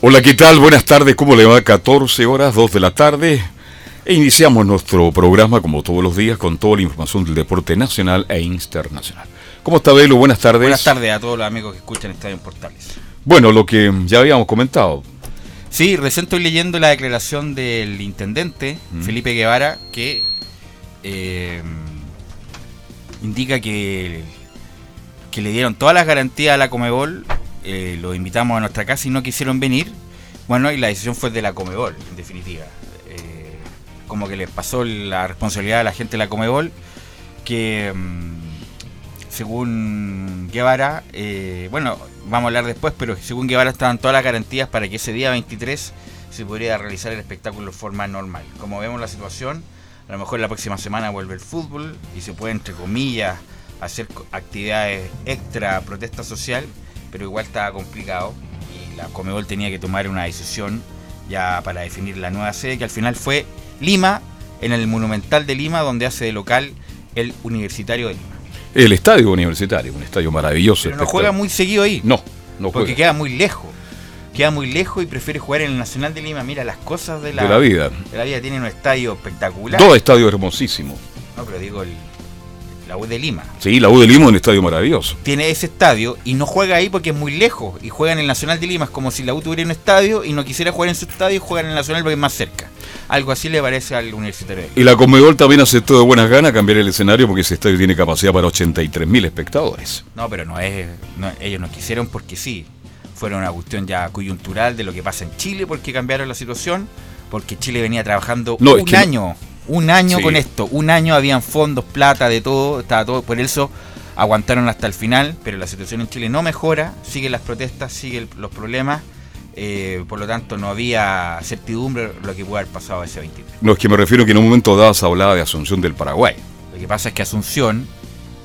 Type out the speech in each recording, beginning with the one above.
Hola, ¿qué tal? Buenas tardes, ¿cómo le va? 14 horas, 2 de la tarde. E iniciamos nuestro programa, como todos los días, con toda la información del deporte nacional e internacional. ¿Cómo está, Belo? Buenas tardes. Buenas tardes a todos los amigos que escuchan Estadio en Portales. Bueno, lo que ya habíamos comentado. Sí, recién estoy leyendo la declaración del intendente, Mm. Felipe Guevara, que eh, indica que, que le dieron todas las garantías a la Comebol, eh, los invitamos a nuestra casa y no quisieron venir. Bueno, y la decisión fue de la Comebol, en definitiva. Eh, como que les pasó la responsabilidad a la gente de la Comebol, que mm, según Guevara, eh, bueno, vamos a hablar después, pero según Guevara estaban todas las garantías para que ese día 23 se pudiera realizar el espectáculo de forma normal. Como vemos la situación, a lo mejor la próxima semana vuelve el fútbol y se puede, entre comillas, hacer actividades extra protesta social, pero igual estaba complicado y la Comebol tenía que tomar una decisión ya para definir la nueva sede, que al final fue Lima, en el Monumental de Lima, donde hace de local el Universitario de Lima. El estadio universitario, un estadio maravilloso. Pero no juega muy seguido ahí. No, no porque juega. queda muy lejos. Queda muy lejos y prefiere jugar en el Nacional de Lima. Mira las cosas de la, De la vida. de la vida. Tiene un estadio espectacular. Dos estadios hermosísimos. No, pero digo el- la U de Lima. Sí, la U de Lima es un estadio maravilloso. Tiene ese estadio y no juega ahí porque es muy lejos. Y juega en el Nacional de Lima. Es como si la U tuviera un estadio y no quisiera jugar en su estadio y juega en el Nacional porque es más cerca. Algo así le parece al Universitario de Lima. Y la Conmebol también aceptó de buenas ganas cambiar el escenario porque ese estadio tiene capacidad para 83.000 espectadores. No, pero no es. no, ellos no quisieron porque sí. Fueron una cuestión ya coyuntural de lo que pasa en Chile porque cambiaron la situación. Porque Chile venía trabajando No, es un no- año. Un año Sí. con esto. Un año habían fondos, plata, de todo. Estaba todo. Por eso aguantaron hasta el final. Pero la situación en Chile no mejora. Siguen las protestas, siguen los problemas. eh, por lo tanto, no había certidumbre lo que pudo haber pasado ese 23. No, es que me refiero que en un momento dado se hablaba de Asunción del Paraguay. Lo que pasa es que Asunción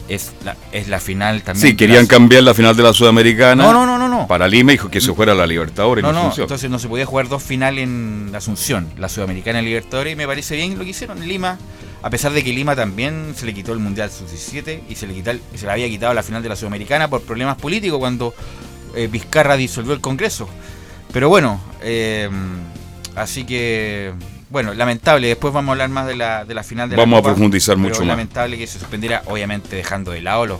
es la, es la final también. Sí, querían cambiar la final de la Sudamericana No, no, no, no. no. para Lima y que se fuera la Libertadores No, no, Asunción. entonces no se podía jugar dos finales en Asunción, la Sudamericana y Libertadores, y me parece bien lo que hicieron en Lima, a pesar de que Lima también se le quitó el Mundial Sub-17 y se le, quitó se le había quitado la final de la Sudamericana por problemas políticos cuando eh, Vizcarra disolvió el Congreso. Pero bueno, eh, así que, bueno, lamentable, después vamos a hablar más de la, de la final de Vamos la a Copa, profundizar pero mucho más. lamentable que se suspendiera, obviamente dejando de lado los-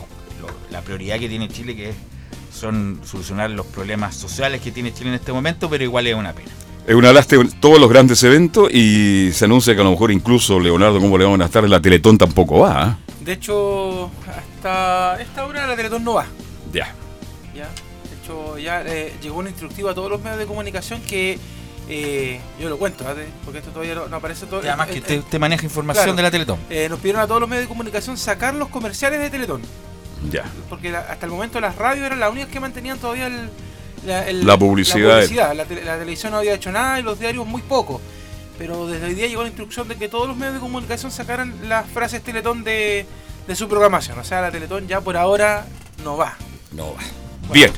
la prioridad que tiene Chile, que es son solucionar los problemas sociales que tiene Chile en este momento, pero igual es una pena. Es una lástima todos los grandes eventos y se anuncia que a lo mejor incluso Leonardo, como le vamos a estar, la Teletón tampoco va. ¿ah? De hecho, hasta esta hora la Teletón no va. Ya. ¿ya? De hecho, ya eh, llegó un instructivo a todos los medios de comunicación que eh, yo lo cuento. De- porque esto todavía no, aparece todo. Y además eh, que eh, usted, usted maneja información claro. de la Teletón. eh, nos pidieron a todos los medios de comunicación sacar los comerciales de Teletón. Ya. Porque la- hasta el momento las radios eran las únicas que mantenían todavía el, la, el- La publicidad. La, publicidad. La tele- la televisión no había hecho nada y los diarios muy poco. Pero desde hoy día llegó la instrucción de que todos los medios de comunicación sacaran las frases Teletón de, de su programación. O sea, la Teletón ya por ahora no va. No va. Bien.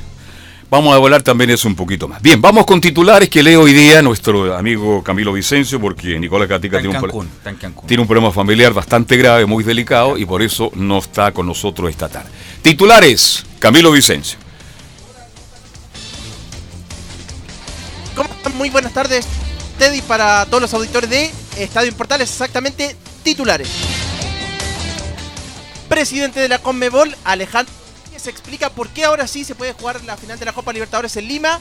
Vamos a volar también eso un poquito más. Bien, vamos con titulares que lee hoy día nuestro amigo Camilo Vicencio, porque Nicolás en tiene un, Cancún, tiene un problema familiar bastante grave, muy delicado, y por eso no está con nosotros esta tarde. Titulares, Camilo Vicencio. ¿Cómo están? Muy buenas tardes, Teddy, para todos los auditores de Estadio Portales, exactamente titulares. Presidente de la Conmebol, Alejandro se explica por qué ahora sí se puede jugar la final de la Copa Libertadores en Lima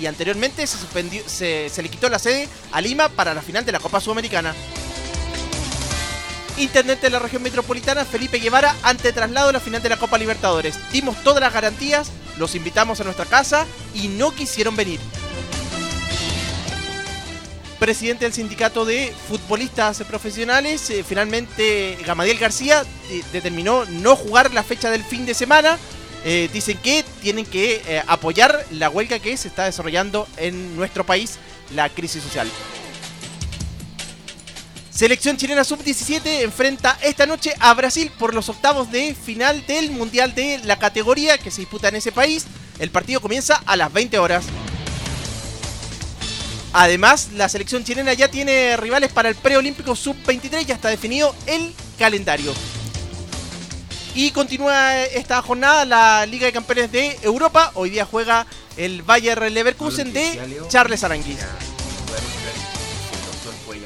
y anteriormente se, suspendió, se, se le quitó la sede a Lima para la final de la Copa Sudamericana. Intendente de la región metropolitana, Felipe Guevara, ante traslado a la final de la Copa Libertadores. Dimos todas las garantías, los invitamos a nuestra casa y no quisieron venir. Presidente del sindicato de futbolistas profesionales, eh, finalmente Gamadiel García eh, determinó no jugar la fecha del fin de semana. Eh, dicen que tienen que apoyar la huelga que se está desarrollando en nuestro país, la crisis social. Selección chilena sub-17 enfrenta esta noche a Brasil por los octavos de final del Mundial de la categoría que se disputa en ese país. El partido comienza a las 20 horas. Además, la selección chilena ya tiene rivales para el preolímpico sub-23, ya está definido el calendario. Y continúa esta jornada la Liga de Campeones de Europa. Hoy día juega el Bayer Leverkusen de Charles Aranguis.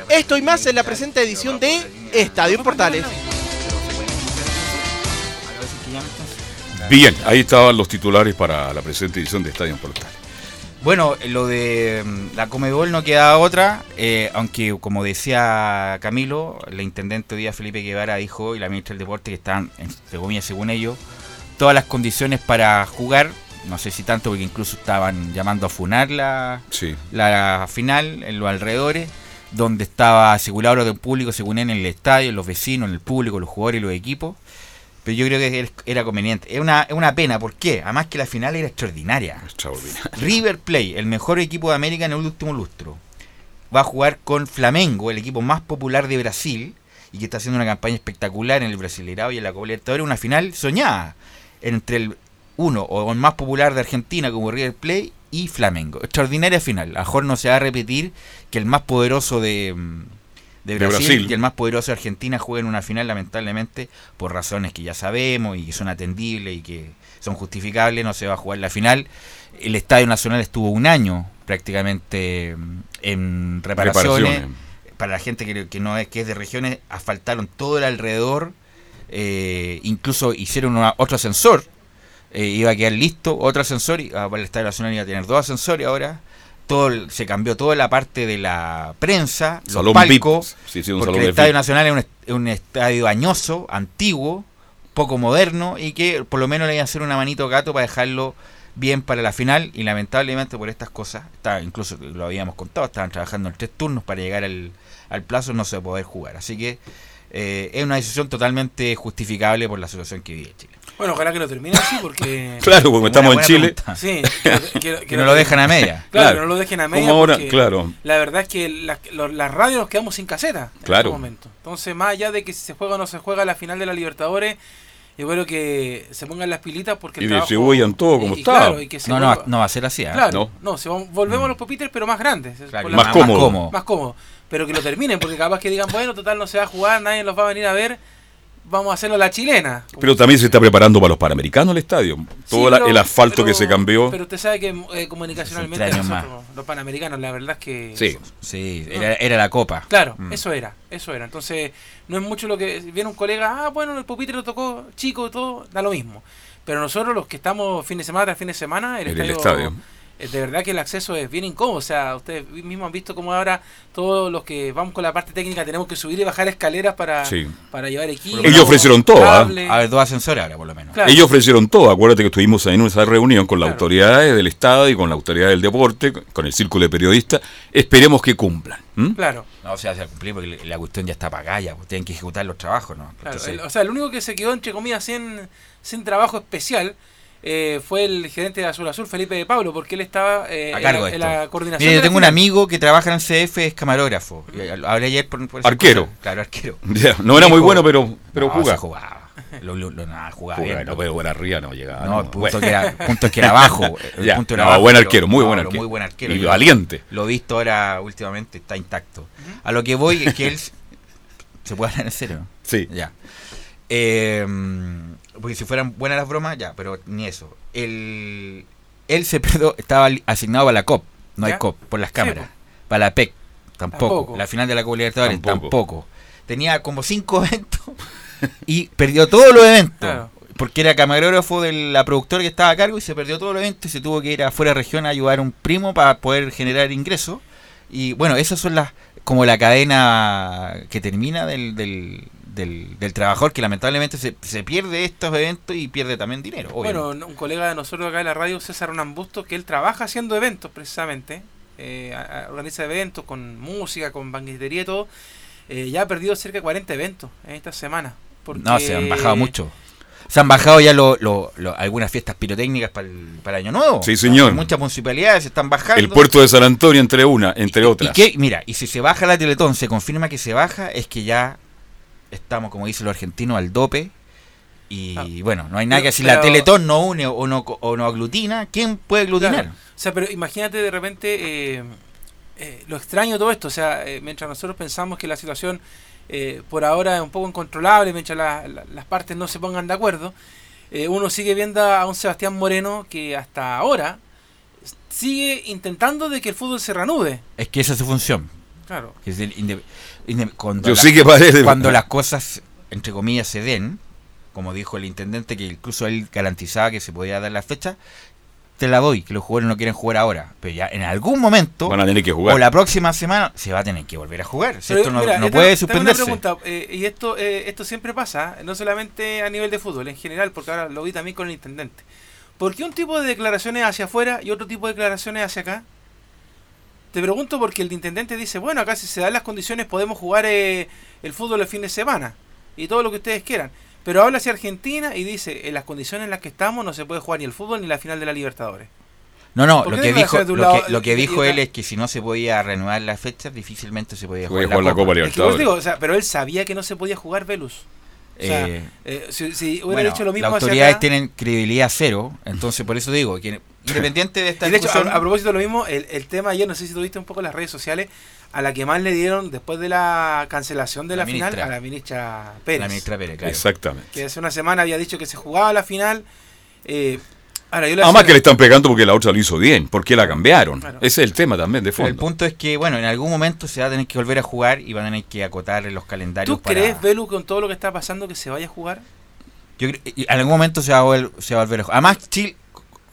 Esto y más en la presente edición de Estadio Portales. Bien, ahí estaban los titulares para la presente edición de Estadio Portales. Bueno, lo de mm, la Comebol no queda otra, eh, aunque como decía Camilo, el intendente hoy día Felipe Guevara dijo y la ministra del Deporte que están, entre comillas, según ellos, todas las condiciones para jugar, no sé si tanto porque incluso estaban llamando a funar la, Sí. la final en los alrededores, donde estaba asegurado de público, según él, en el estadio, los vecinos, en el público, los jugadores y los equipos. Pero yo creo que era conveniente. Es una, es una pena, ¿por qué? Además que la final era extraordinaria. Extraordinario. River Plate, el mejor equipo de América en el último lustro, va a jugar con Flamengo, el equipo más popular de Brasil, y que está haciendo una campaña espectacular en el Brasileirao y en la Copa Libertadores, una final soñada entre el uno o el más popular de Argentina como River Plate y Flamengo. Extraordinaria final. A lo mejor no se va a repetir que el más poderoso de, de De Brasil, y el más poderoso de Argentina jueguen una final, lamentablemente, por razones que ya sabemos y que son atendibles y que son justificables, no se va a jugar la final. El Estadio Nacional estuvo un año prácticamente mm, en reparaciones. Reparaciones. Para la gente que, que no es que es de regiones, asfaltaron todo el alrededor. eh, incluso hicieron una- otro ascensor. eh, iba a quedar listo otro ascensor. Y, ah, para el Estadio Nacional iba a tener dos ascensores ahora. Todo el- se cambió toda la parte de la prensa, los Salón palcos. VIP. Sí, sí, un porque salón el Estadio. Nacional es un, est- un estadio añoso, antiguo, poco moderno y que por lo menos le iban a hacer una manito gato para dejarlo bien para la final y lamentablemente por estas cosas, está, incluso lo habíamos contado, estaban trabajando en tres turnos para llegar al, al plazo, no se va a poder jugar. Así que eh, es una decisión totalmente justificable por la situación que vive Chile. Bueno, ojalá que lo termine así porque... Claro, como estamos en Chile. pregunta. Sí, que, no lo dejan a media. Claro, Claro. que no lo dejen a media. Como ahora, porque claro. La verdad es que la- lo- las radios nos quedamos sin caseta en Claro. este momento. Entonces, más allá de que si se juega o no se juega la final de la Libertadores, yo creo que se pongan las pilitas porque el Y distribuyan todo como y- está. claro, y que se No, no, vuelva- no va a ser así. ¿eh? Claro, No. no, se van- volvemos a los pupitres, pero más grandes. Claro, por y la- Más cómodo. más cómodo. Pero que lo terminen, porque capaz que digan, bueno, total no se va a jugar, nadie los va a venir a ver, vamos a hacerlo a la chilena. Pero también se está preparando para los panamericanos el estadio. Todo Sí, la- el asfalto que se cambió. Pero usted sabe que eh, comunicacionalmente nosotros, los panamericanos, la verdad es que... Sí. Sí, era, era la copa. Claro, Mm. eso era, eso era. Entonces, no es mucho lo que viene un colega, ah, bueno, el pupitre lo tocó chico, todo, da lo mismo. Pero nosotros los que estamos fin de semana tras fin de semana, el En el estadio, estadio. Eh, de verdad que el acceso es bien incómodo. O sea, ustedes mismos han visto cómo ahora todos los que vamos con la parte técnica tenemos que subir y bajar escaleras para, Sí. para llevar equipo. Ellos ofrecieron todo, cable. A ver, dos ascensores ahora por lo menos. Claro. Ellos ofrecieron todo. Acuérdate que estuvimos en esa reunión con las Claro. autoridades del Estado y con la autoridad del deporte, con el círculo de periodistas. Esperemos que cumplan. Claro, No, o sea, se cumplir porque la cuestión ya está pagada, ya, tienen que ejecutar los trabajos, ¿no? claro. Entonces, El- o sea, el único que se quedó, entre comillas, sin, sin trabajo especial eh, fue el gerente de Azul Azul, Felipe de Pablo, porque él estaba eh, A cargo en, de la, en esto. la coordinación. Mire, de yo tengo un amigo que trabaja en CF, es camarógrafo. Y Hablé ayer por, por Arquero. cosas. Claro, arquero. No era muy bueno, pero, pero No, jugaba. se jugaba. Lo, lo- lo- nada, jugaba Jugaba, bien. no, pero bueno, arriba no llegaba. No, no, el punto, bueno. que era, punto es que era bajo. El Ya, punto era no, bajo, buen arquero, muy no, buen pero arquero. Muy buen arquero. Y valiente. Lo he visto ahora últimamente, está intacto. A lo que voy es que él. ¿Se puede hablar en serio? Sí. Ya. Eh, porque si fueran buenas las bromas, ya, pero ni eso. Él, él se perdió, estaba asignado para la COP, no hay. COP, por las Sí, cámaras. Para la PEC, tampoco. Tampoco. La final de la Copa Libertadores, Tampoco. tampoco. Tenía como cinco eventos y perdió todos los eventos. Claro. Porque era camarógrafo de la productora que estaba a cargo y se perdió todos los eventos y se tuvo que ir afuera de región a ayudar a un primo para poder generar ingresos. Y bueno, esas son las como la cadena que termina del, del, del, del trabajador que lamentablemente se, se pierde estos eventos y pierde también dinero. obviamente. Bueno, un colega de nosotros acá en la radio, César Ronambusto, que él trabaja haciendo eventos precisamente, eh, organiza eventos con música, con banquetería y todo, eh, ya ha perdido cerca de 40 eventos en esta semana. porque- No, se han bajado mucho. Se han bajado ya lo- lo- lo- algunas fiestas pirotécnicas para el, para el Año Nuevo. Sí, señor. Muchas municipalidades se están bajando. El puerto de San Antonio, entre una, entre ¿Y otras. qué? Mira, y si se baja la Teletón, se confirma que se baja, es que ya estamos, como dicen los argentinos, al dope. Y Ah. bueno, no hay nada Pero- que si la Teletón no une o no, o no aglutina, ¿quién puede aglutinar? Claro. O sea, pero imagínate de repente eh, eh, lo extraño de todo esto. O sea, eh, mientras nosotros pensamos que la situación eh, por ahora es un poco incontrolable, mientras la- la- las partes no se pongan de acuerdo, eh, uno sigue viendo a un Sebastián Moreno que hasta ahora sigue intentando de que el fútbol se reanude. Es que esa es su función. Claro. que es el inde- inde- cuando, Yo la- sí que parece. cuando las cosas, entre comillas, se den, como dijo el intendente, que incluso él garantizaba que se podía dar la fecha, te la doy, que los jugadores no quieren jugar ahora. Pero ya en algún momento, Van a tener que jugar. o la próxima semana, se va a tener que volver a jugar. Si Pero, esto no, mira, no yo puede tengo- tengo una suspenderse. pregunta, eh, y esto eh, esto siempre pasa, no solamente a nivel de fútbol, en general, porque ahora lo vi también con el intendente. ¿Por qué un tipo de declaraciones hacia afuera y otro tipo de declaraciones hacia acá? Te pregunto porque el intendente dice, bueno, acá si se dan las condiciones podemos jugar eh, el fútbol el fin de semana y todo lo que ustedes quieran. Pero habla hacia Argentina y dice, en las condiciones en las que estamos no se puede jugar ni el fútbol ni la final de la Libertadores. No, no, ¿Por lo que dijo, lo lado que, lo dijo él es que si no se podía renovar las fechas, difícilmente se podía jugar, jugar la Copa Es que Libertadores. digo, o sea, pero él sabía que no se podía jugar Velus. O sea, Eh, eh, si, si hubiera bueno, dicho lo mismo las autoridades acá- tienen credibilidad cero, entonces por eso digo que independiente de esta Y de hecho, a propósito de lo mismo, el, el tema ayer, no sé si tuviste un poco en las redes sociales, a la que más le dieron después de la cancelación de La la, final, ministra. a la ministra Pérez. la ministra Pérez, claro. Exactamente. Que hace una semana había dicho que se jugaba la final. Eh, ahora yo le Además que le están pegando porque la otra lo hizo bien. ¿Por qué la cambiaron? Claro. Ese es el tema también de Pero el fondo. punto es que, bueno, en algún momento se va a tener que volver a jugar y van a tener que acotar los calendarios. ¿Tú para- crees, Velu, con todo lo que está pasando, que se vaya a jugar? Yo creo- y en algún momento se va, a vol- se va a volver a jugar. Además, Chile,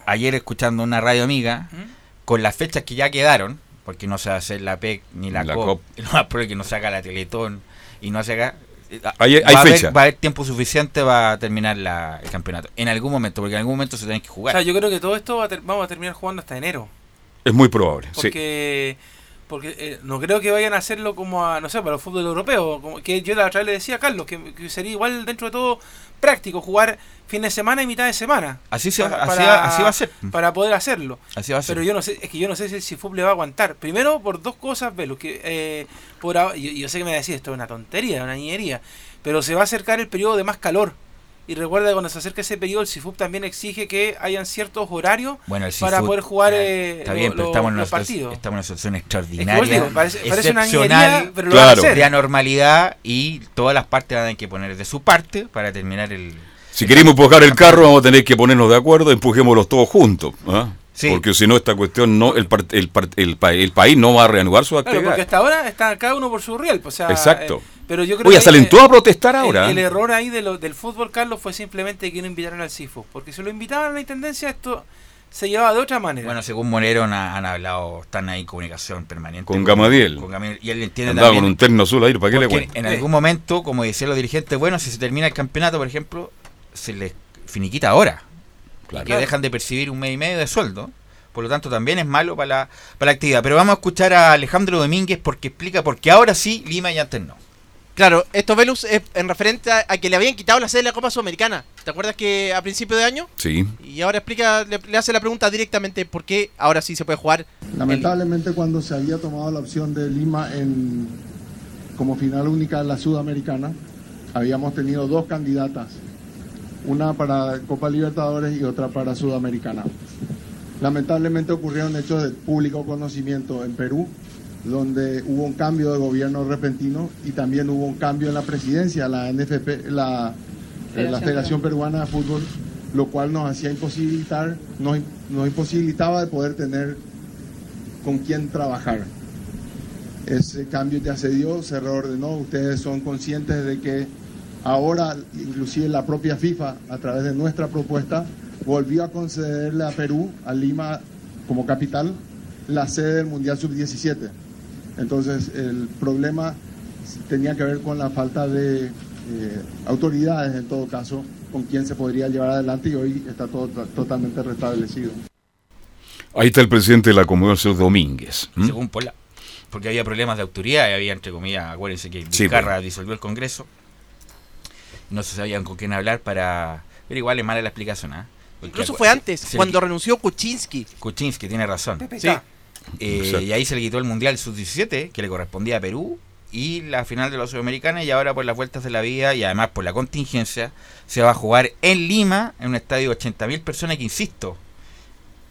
ayer escuchando una radio amiga, ¿Mm? con las fechas que ya quedaron, porque no se va a hacer la PEC ni la, La COP, COP. lo más probable es que no se haga la Teletón y no se haga... eh, Hay- va, hay a haber, fecha. va a haber tiempo suficiente para terminar la- el campeonato. En algún momento, porque en algún momento se tiene que O jugar. sea, yo creo que todo esto va a ter- vamos a terminar jugando hasta enero. Es muy probable. Sí. Porque porque eh, no creo que vayan a hacerlo como a, no sé, para el fútbol europeo. Como que yo la otra vez le decía a Carlos que, que sería igual dentro de todo práctico jugar fin de semana y mitad de semana. así, se, para- así, para- va, así va a ser. Para poder hacerlo. Así va a ser. Pero yo no sé, es que yo no sé si el CIFUP le va a aguantar. Primero por dos cosas, Velo, que eh, por yo, yo sé que me decís esto es una tontería, una niñería, pero se va a acercar el periodo de más calor. Y recuerda que cuando se acerca ese periodo, el CIFUP también exige que hayan ciertos horarios Bueno, para poder jugar ya, eh, Está lo- bien, pero lo- estamos en, una los situación, partidos. estamos en una situación Es que vos extraordinaria, digo, parece, parece una excepcional, niñería, pero lo Claro. van a hacer. de anormalidad y todas las partes van a tener que poner de su parte para terminar el... Si queremos empujar el carro, vamos a tener que ponernos de acuerdo, empujémoslos todos juntos. ¿ah? Sí. Porque si no, esta cuestión, no el, par- el, par- el, pa- el país no va a reanudar su Claro, actividad. porque hasta ahora está cada uno por su riel. pues, o sea, Exacto. eh, pero yo creo Oye, que salen eh, todos a protestar el- ahora. El, ¿eh? error ahí de lo- del fútbol, Carlos, fue simplemente que no invitaron al CIFU. Porque si lo invitaban a la intendencia, esto se llevaba de otra manera. Bueno, según Monero han, han hablado, están ahí en comunicación permanente. Con Gamadiel. con Gamadiel, y él entiende Andaba también con un terno azul ahí, ¿para qué le cuento? en Eh. algún momento, como decían los dirigentes, bueno, si se termina el campeonato, por ejemplo, se les finiquita ahora. Claro. que dejan de percibir un mes y medio de sueldo. Por lo tanto, también es malo para la, para la actividad. Pero vamos a escuchar a Alejandro Domínguez porque explica por qué ahora sí Lima y antes no. Claro, esto Velus es en referente a, a que le habían quitado la sede de la Copa Sudamericana. ¿Te acuerdas que a principio de año? Sí. Y ahora explica, le, le hace la pregunta directamente por qué ahora sí se puede jugar. Lamentablemente cuando se había tomado la opción de Lima en, como final única de la Sudamericana, habíamos tenido dos candidatas, una para Copa Libertadores y otra para Sudamericana. Lamentablemente ocurrieron hechos de público conocimiento en Perú, donde hubo un cambio de gobierno repentino y también hubo un cambio en la presidencia, la NFP, la, eh, la Federación Peruana de Fútbol, lo cual nos hacía imposibilitar, nos, nos imposibilitaba de poder tener con quién trabajar. Ese cambio ya se dio, se reordenó, ustedes son conscientes de que Ahora, inclusive la propia FIFA, a través de nuestra propuesta, volvió a concederle a Perú, a Lima como capital, la sede del Mundial Sub-17. Entonces, el problema tenía que ver con la falta de eh, autoridades, en todo caso, con quien se podría llevar adelante y hoy está todo totalmente restablecido. Ahí está el presidente de la Comunidad, señor Domínguez. ¿m? Según Pola. Porque había problemas de autoridad, y había, entre comillas, acuérdense que Sí, Vizcarra pues. disolvió el Congreso. No se sabían con quién hablar para... Pero igual es mala la explicación, ¿ah? Incluso fue antes, le cuando renunció Kuczynski. Kuczynski tiene razón. PPK. Eh, y ahí se le quitó el Mundial Sub-17, que le correspondía a Perú, y la final de la Sudamericana, y ahora por las vueltas de la vida, y además por la contingencia, se va a jugar en Lima, en un estadio de 80.000 personas, que insisto,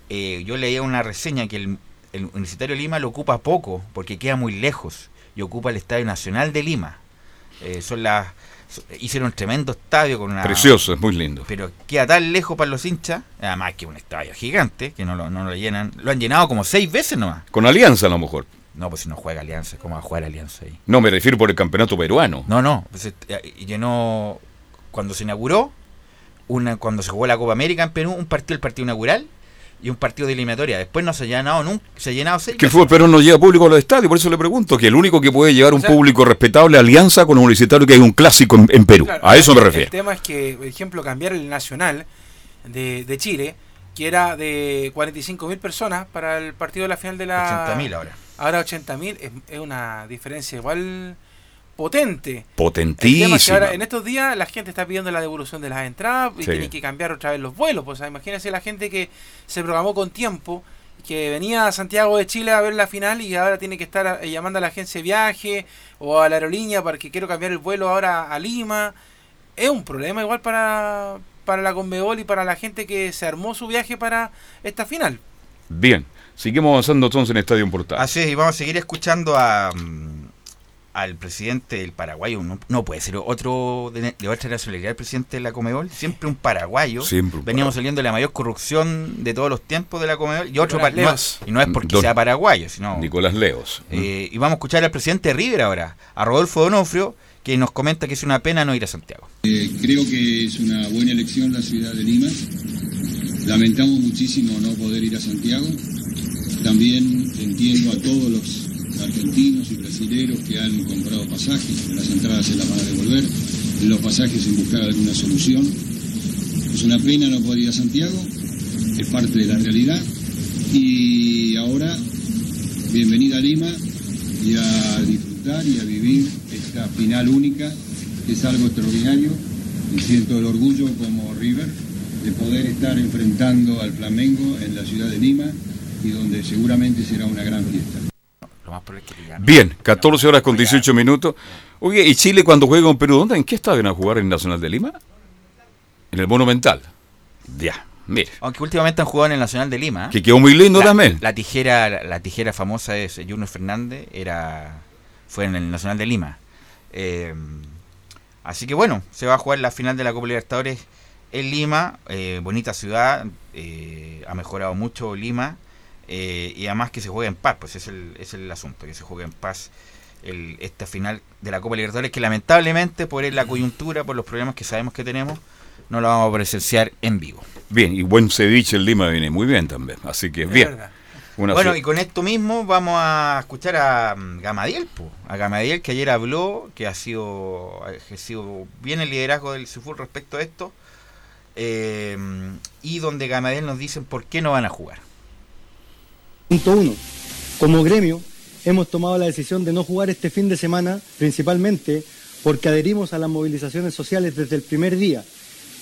eh, yo leía una reseña que el, el Universitario de Lima lo ocupa poco, porque queda muy lejos, y ocupa el Estadio Nacional de Lima. Eh, son las hicieron un tremendo estadio con una Precioso, es muy lindo. pero queda tan lejos para los hinchas, además que un estadio gigante, que no lo, no lo llenan, lo han llenado como seis veces nomás. Con Alianza a lo mejor. No, pues si no juega Alianza, ¿cómo va a jugar Alianza ahí? No, me refiero por el campeonato peruano. No, no, pues, eh, llenó cuando se inauguró, una cuando se jugó la Copa América en Perú, un partido, el partido inaugural y un partido de eliminatoria. Después no se ha llenado nunca, se ha llenado seis Que el fútbol peruano no lleva público a los estadios, por eso le pregunto, que el único que puede llevar un O sea- público respetable Alianza con un Universitario que hay un clásico en, en Perú. Claro, a eso me refiero. El tema es que, por ejemplo, cambiar el nacional de, de Chile, que era de 45.000 personas para el partido de la final de la... 80.000 ahora. Ahora 80.000 es, es una diferencia igual potente. Es que Potentísimo. ahora, en estos días la gente está pidiendo la devolución de las entradas y Sí. tienen que cambiar otra vez los vuelos. Pues, o sea, imagínense la gente que se programó con tiempo, que venía a Santiago de Chile a ver la final y ahora tiene que estar eh, llamando a la agencia de viaje o a la aerolínea para que quiero cambiar el vuelo ahora a Lima. Es un problema igual para, para la Conmebol y para la gente que se armó su viaje para esta final. Bien, seguimos avanzando entonces en Estadio Portal. Así es, y vamos a seguir escuchando a, mm, al presidente del Paraguay. No, no puede ser otro de, de otra nacionalidad el presidente de la Comebol. Siempre un paraguayo. Siempre un Veníamos paraguayo. saliendo de la mayor corrupción de todos los tiempos de la Comebol. Y otro Nicolás no, y no es porque Don sea paraguayo, sino. Nicolás Leos. Eh, y vamos a escuchar al presidente de River ahora, a Rodolfo Donofrio, que nos comenta que es una pena no ir a Santiago. Eh, creo que es una buena elección la ciudad de Lima. Lamentamos muchísimo no poder ir a Santiago. También entiendo a todos los argentinos y brasileños que han comprado pasajes, las entradas se las van a devolver, los pasajes en buscar alguna solución. Es una pena no poder ir a Santiago, es parte de la realidad. Y ahora, bienvenida a Lima y a disfrutar y a vivir esta final única, que es algo extraordinario. Y siento el orgullo como River de poder estar enfrentando al Flamengo en la ciudad de Lima y donde seguramente será una gran fiesta. Lo más probable es que le llamen. Bien, 14 horas con 18 minutos. Oye, ¿y Chile cuando juega con Perú, dónde? ¿En qué estadio van a jugar en Nacional de Lima? En el Monumental. Ya, mire. Aunque últimamente han jugado en el Nacional de Lima. ¿eh? Que quedó muy lindo la, también. La tijera, la, la tijera famosa es Junior Fernández, era fue en el Nacional de Lima. Eh, así que bueno, se va a jugar la final de la Copa Libertadores en Lima, eh, bonita ciudad, ha mejorado mucho Lima eh, y además que se juega en paz, pues es el, es el asunto, que se juegue en paz el, esta final de la Copa Libertadores que lamentablemente por la coyuntura, por los problemas que sabemos que tenemos, no lo vamos a presenciar en vivo. Bien, y buen ceviche en Lima viene muy bien también. Así que Es bien. Una Bueno, y con esto mismo vamos a escuchar a mm, Gamadiel, po. a Gamadiel que ayer habló, que ha sido ha ejercido bien el liderazgo del Cifur respecto a esto, eh, y donde Gamadiel nos dicen por qué no van a jugar. Punto uno. Como gremio, hemos tomado la decisión de no jugar este fin de semana, principalmente porque adherimos a las movilizaciones sociales desde el primer día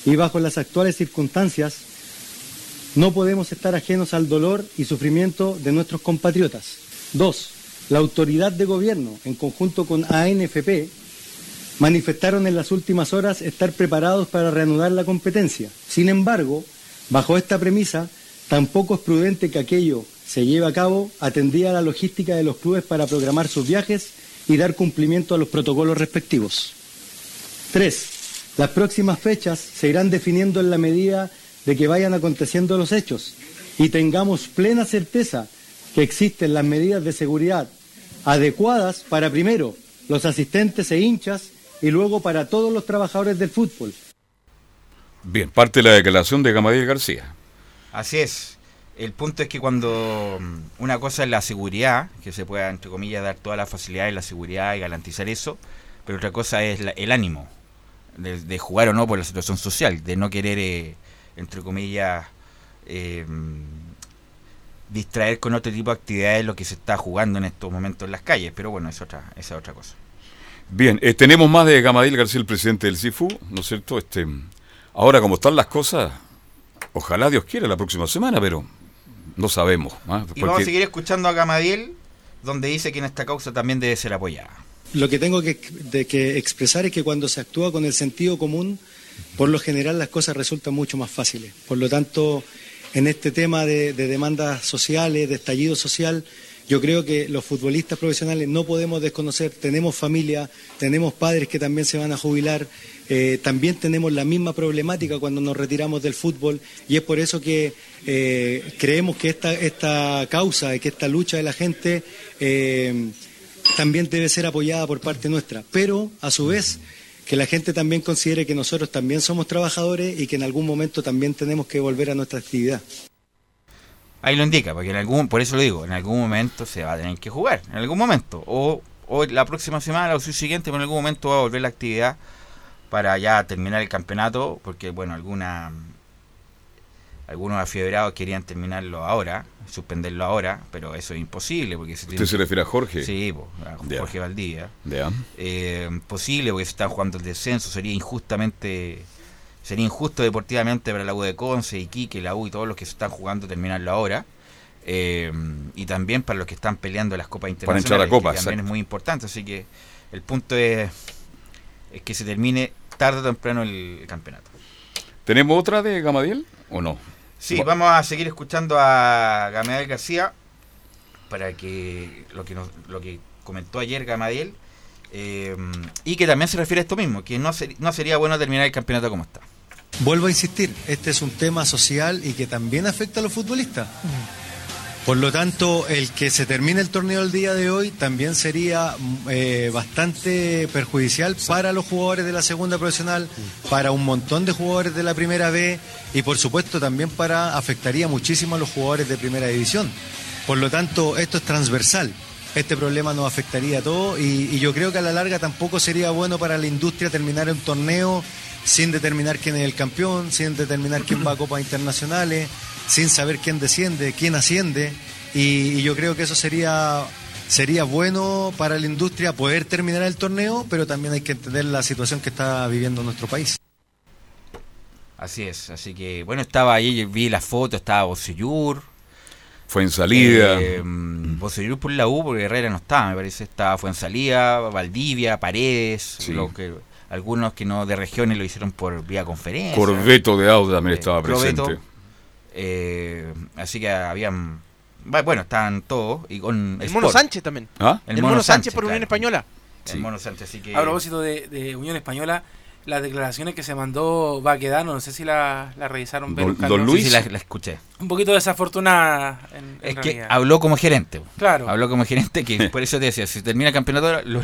y bajo las actuales circunstancias no podemos estar ajenos al dolor y sufrimiento de nuestros compatriotas. Dos, la autoridad de gobierno, en conjunto con ANFP, manifestaron en las últimas horas estar preparados para reanudar la competencia. Sin embargo, bajo esta premisa, tampoco es prudente que aquello se lleve a cabo atendida a la logística de los clubes para programar sus viajes y dar cumplimiento a los protocolos respectivos. Tres, las próximas fechas se irán definiendo en la medida de que vayan aconteciendo los hechos y tengamos plena certeza que existen las medidas de seguridad adecuadas para, primero, los asistentes e hinchas y luego para todos los trabajadores del fútbol. Bien, parte de la declaración de Gamadiel García. Así es. El punto es que cuando mm, una cosa es la seguridad, que se pueda, entre comillas, dar todas las facilidades, la seguridad y garantizar eso, pero otra cosa es la- el ánimo de, jugar o no por la situación social, de no querer, eh, entre comillas, eh, mm, distraer con otro tipo de actividades lo que se está jugando en estos momentos en las calles. Pero bueno, es otra, esa es otra cosa. Bien, eh, tenemos más de Gamadiel García, el presidente del CIFU, ¿no es cierto? Este, ahora, como están las cosas, ojalá Dios quiera la próxima semana, pero no sabemos. ¿ah? Y vamos a seguir escuchando a Gamadiel, donde dice que en esta causa también debe ser apoyada. Lo que tengo que, de que expresar es que cuando se actúa con el sentido común, por lo general las cosas resultan mucho más fáciles. Por lo tanto, en este tema de, de demandas sociales, de estallido social, yo creo que los futbolistas profesionales no podemos desconocer, tenemos familia, tenemos padres que también se van a jubilar, eh, también tenemos la misma problemática cuando nos retiramos del fútbol y es por eso que eh, creemos que esta, esta causa que esta lucha de la gente eh, también debe ser apoyada por parte nuestra, pero a su vez que la gente también considere que nosotros también somos trabajadores y que en algún momento también tenemos que volver a nuestra actividad. Ahí lo indica, porque en algún, por eso lo digo, en algún momento se va a tener que jugar, en algún momento, o, o la próxima semana o su siguiente, pero en algún momento va a volver la actividad para ya terminar el campeonato, porque bueno, alguna algunos afiebrados querían terminarlo ahora, suspenderlo ahora, pero eso es imposible, porque se ¿Usted se refiere a Jorge? Sí, po, a. Jorge Valdivia. Ya. Eh, posible porque se están jugando el descenso, sería injustamente, sería injusto deportivamente para la U de Conce, Iquique, la U y todos los que se están jugando terminarlo ahora. Eh, y también para los que están peleando las copas entrar a internacionales, Copa, que también exacto. es muy importante. Así que el punto es, es que se termine tarde o temprano el campeonato. ¿Tenemos otra de Gamadiel o no? Sí, Va- vamos a seguir escuchando a Gamadiel García para que lo que nos, lo que comentó ayer Gamadiel eh, y que también se refiere a esto mismo, que no, no sería bueno terminar el campeonato como está. Vuelvo a insistir, este es un tema social y que también afecta a los futbolistas. Por lo tanto, el que se termine el torneo el día de hoy también sería mm, eh, bastante perjudicial para los jugadores de la segunda profesional, para un montón de jugadores de la primera B y por supuesto también para afectaría muchísimo a los jugadores de primera división. Por lo tanto, esto es transversal. Este problema nos afectaría a todos y, y yo creo que a la larga tampoco sería bueno para la industria terminar un torneo sin determinar quién es el campeón, sin determinar quién va a copas internacionales, sin saber quién desciende, quién asciende. Y, y yo creo que eso sería, sería bueno para la industria poder terminar el torneo, pero también hay que entender la situación que está viviendo nuestro país. Así es, así que bueno, estaba ahí, vi la foto, estaba Bocellur. Fue en salida. Eh, Bocellur por la U, porque Herrera no estaba, me parece, estaba fue en salida, Valdivia, Paredes, Sí. lo que, algunos que no de regiones lo hicieron por vía conferencia. Corbeto de Auda también Eh, estaba Corbeto. presente. Eh, así que habían. Bueno, estaban todos. Y con El Sport. Mono Sánchez también. ¿Ah? El, Mono, Sánchez, por Unión claro. Española. El. Mono Sánchez, así que. A propósito de, de Unión Española, las declaraciones que se mandó Baquedano, no sé si la, la revisaron. Don- don Sí, Luis. sí, la, la escuché. Un poquito desafortunada en, en Es que realidad. habló como gerente. Claro. Habló como gerente que por eso te decía, si termina el campeonato, lo-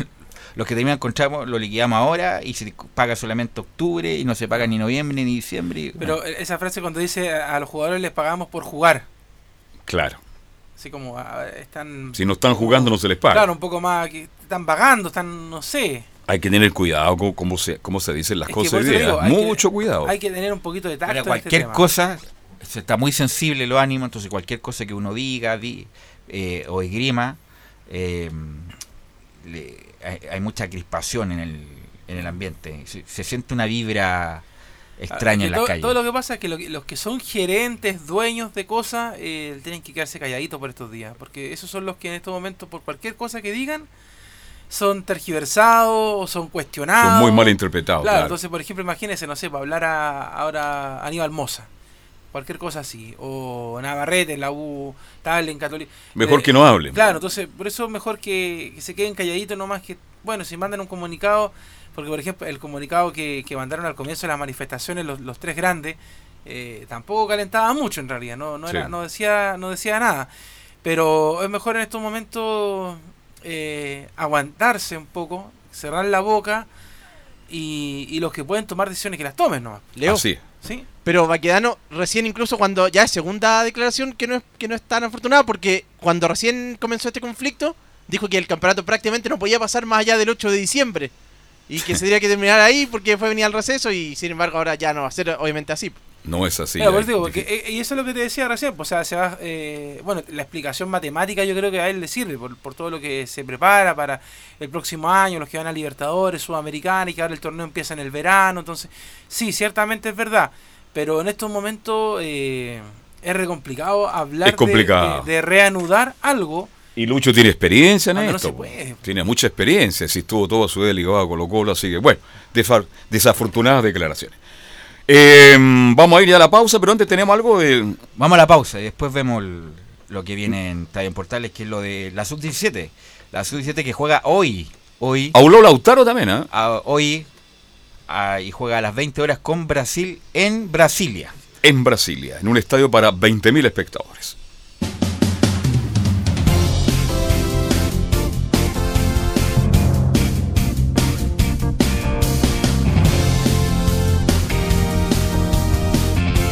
los que terminan con Chamo lo liquidamos ahora y se paga solamente octubre y no se paga ni noviembre ni diciembre. y- Pero esa frase cuando dice a los jugadores les pagamos por jugar, Claro. así como están... Si no están jugando, no se les paga. Claro, un poco más, que están vagando, están, no sé. Hay que tener cuidado con cómo se, cómo se dicen las Es cosas por hoy eso día. digo, hay que- Mucho cuidado. Hay que tener un poquito de tacto Mira, en este cualquier tema. cosa, se está muy sensible los ánimos, entonces cualquier cosa que uno diga di- eh, o esgrima, eh, le- hay, hay mucha crispación en el, en el ambiente. Se, se siente una vibra extraña Ah, en las todo, calles. todo lo que pasa es que lo que- los que son gerentes, dueños de cosas, eh, tienen que quedarse calladitos por estos días. Porque esos son los que en estos momentos, por cualquier cosa que digan, son tergiversados o son cuestionados. Son muy mal interpretados. Claro, claro. entonces, por ejemplo, imagínense, no sé, para hablar a, ahora a Aníbal Moza. Cualquier cosa así. O Navarrete en la U, tal, en Católica. Mejor Eh, que no hablen. Claro, entonces, por eso es mejor que, que se queden calladitos nomás que, bueno, si mandan un comunicado, porque por ejemplo, el comunicado que, que mandaron al comienzo de las manifestaciones, los, los tres grandes, eh, tampoco calentaba mucho en realidad, no, no, era, Sí. no, decía, no decía nada. Pero es mejor en estos momentos eh, aguantarse un poco, cerrar la boca y, y los que pueden tomar decisiones que las tomen, ¿no? Leo. Así. ¿Sí? Pero Baquedano recién incluso cuando ya es segunda declaración que no es que no es tan afortunada porque cuando recién comenzó este conflicto dijo que el campeonato prácticamente no podía pasar más allá del 8 de diciembre y que se tendría que terminar ahí porque fue venir al receso y sin embargo ahora ya no va a ser obviamente así. No es así. Claro, digo, porque, eh, y eso es lo que te decía recién, pues, o sea, se va, eh, bueno, la explicación matemática yo creo que a él le sirve por, por todo lo que se prepara para el próximo año, los que van a Libertadores, Sudamericana y que ahora el torneo empieza en el verano, entonces, sí, ciertamente es verdad, pero en estos momentos eh, es re complicado hablar complicado. De, de- de reanudar algo. Y Lucho tiene experiencia en no esto. se puede. Tiene mucha experiencia. Si estuvo toda su vida ligado a Colo Colo, así que bueno, desafortunadas declaraciones. Eh, vamos a ir ya a la pausa, pero antes tenemos algo de... Vamos a la pausa y después vemos el- lo que viene en Estadio Portales, que es lo de la Sub-17. La Sub-17 que juega hoy. Hoy. Habló Lautaro también, ¿ah? a- hoy. a- y juega a las 20 horas con Brasil en Brasilia. En Brasilia, en un estadio para 20.000 espectadores.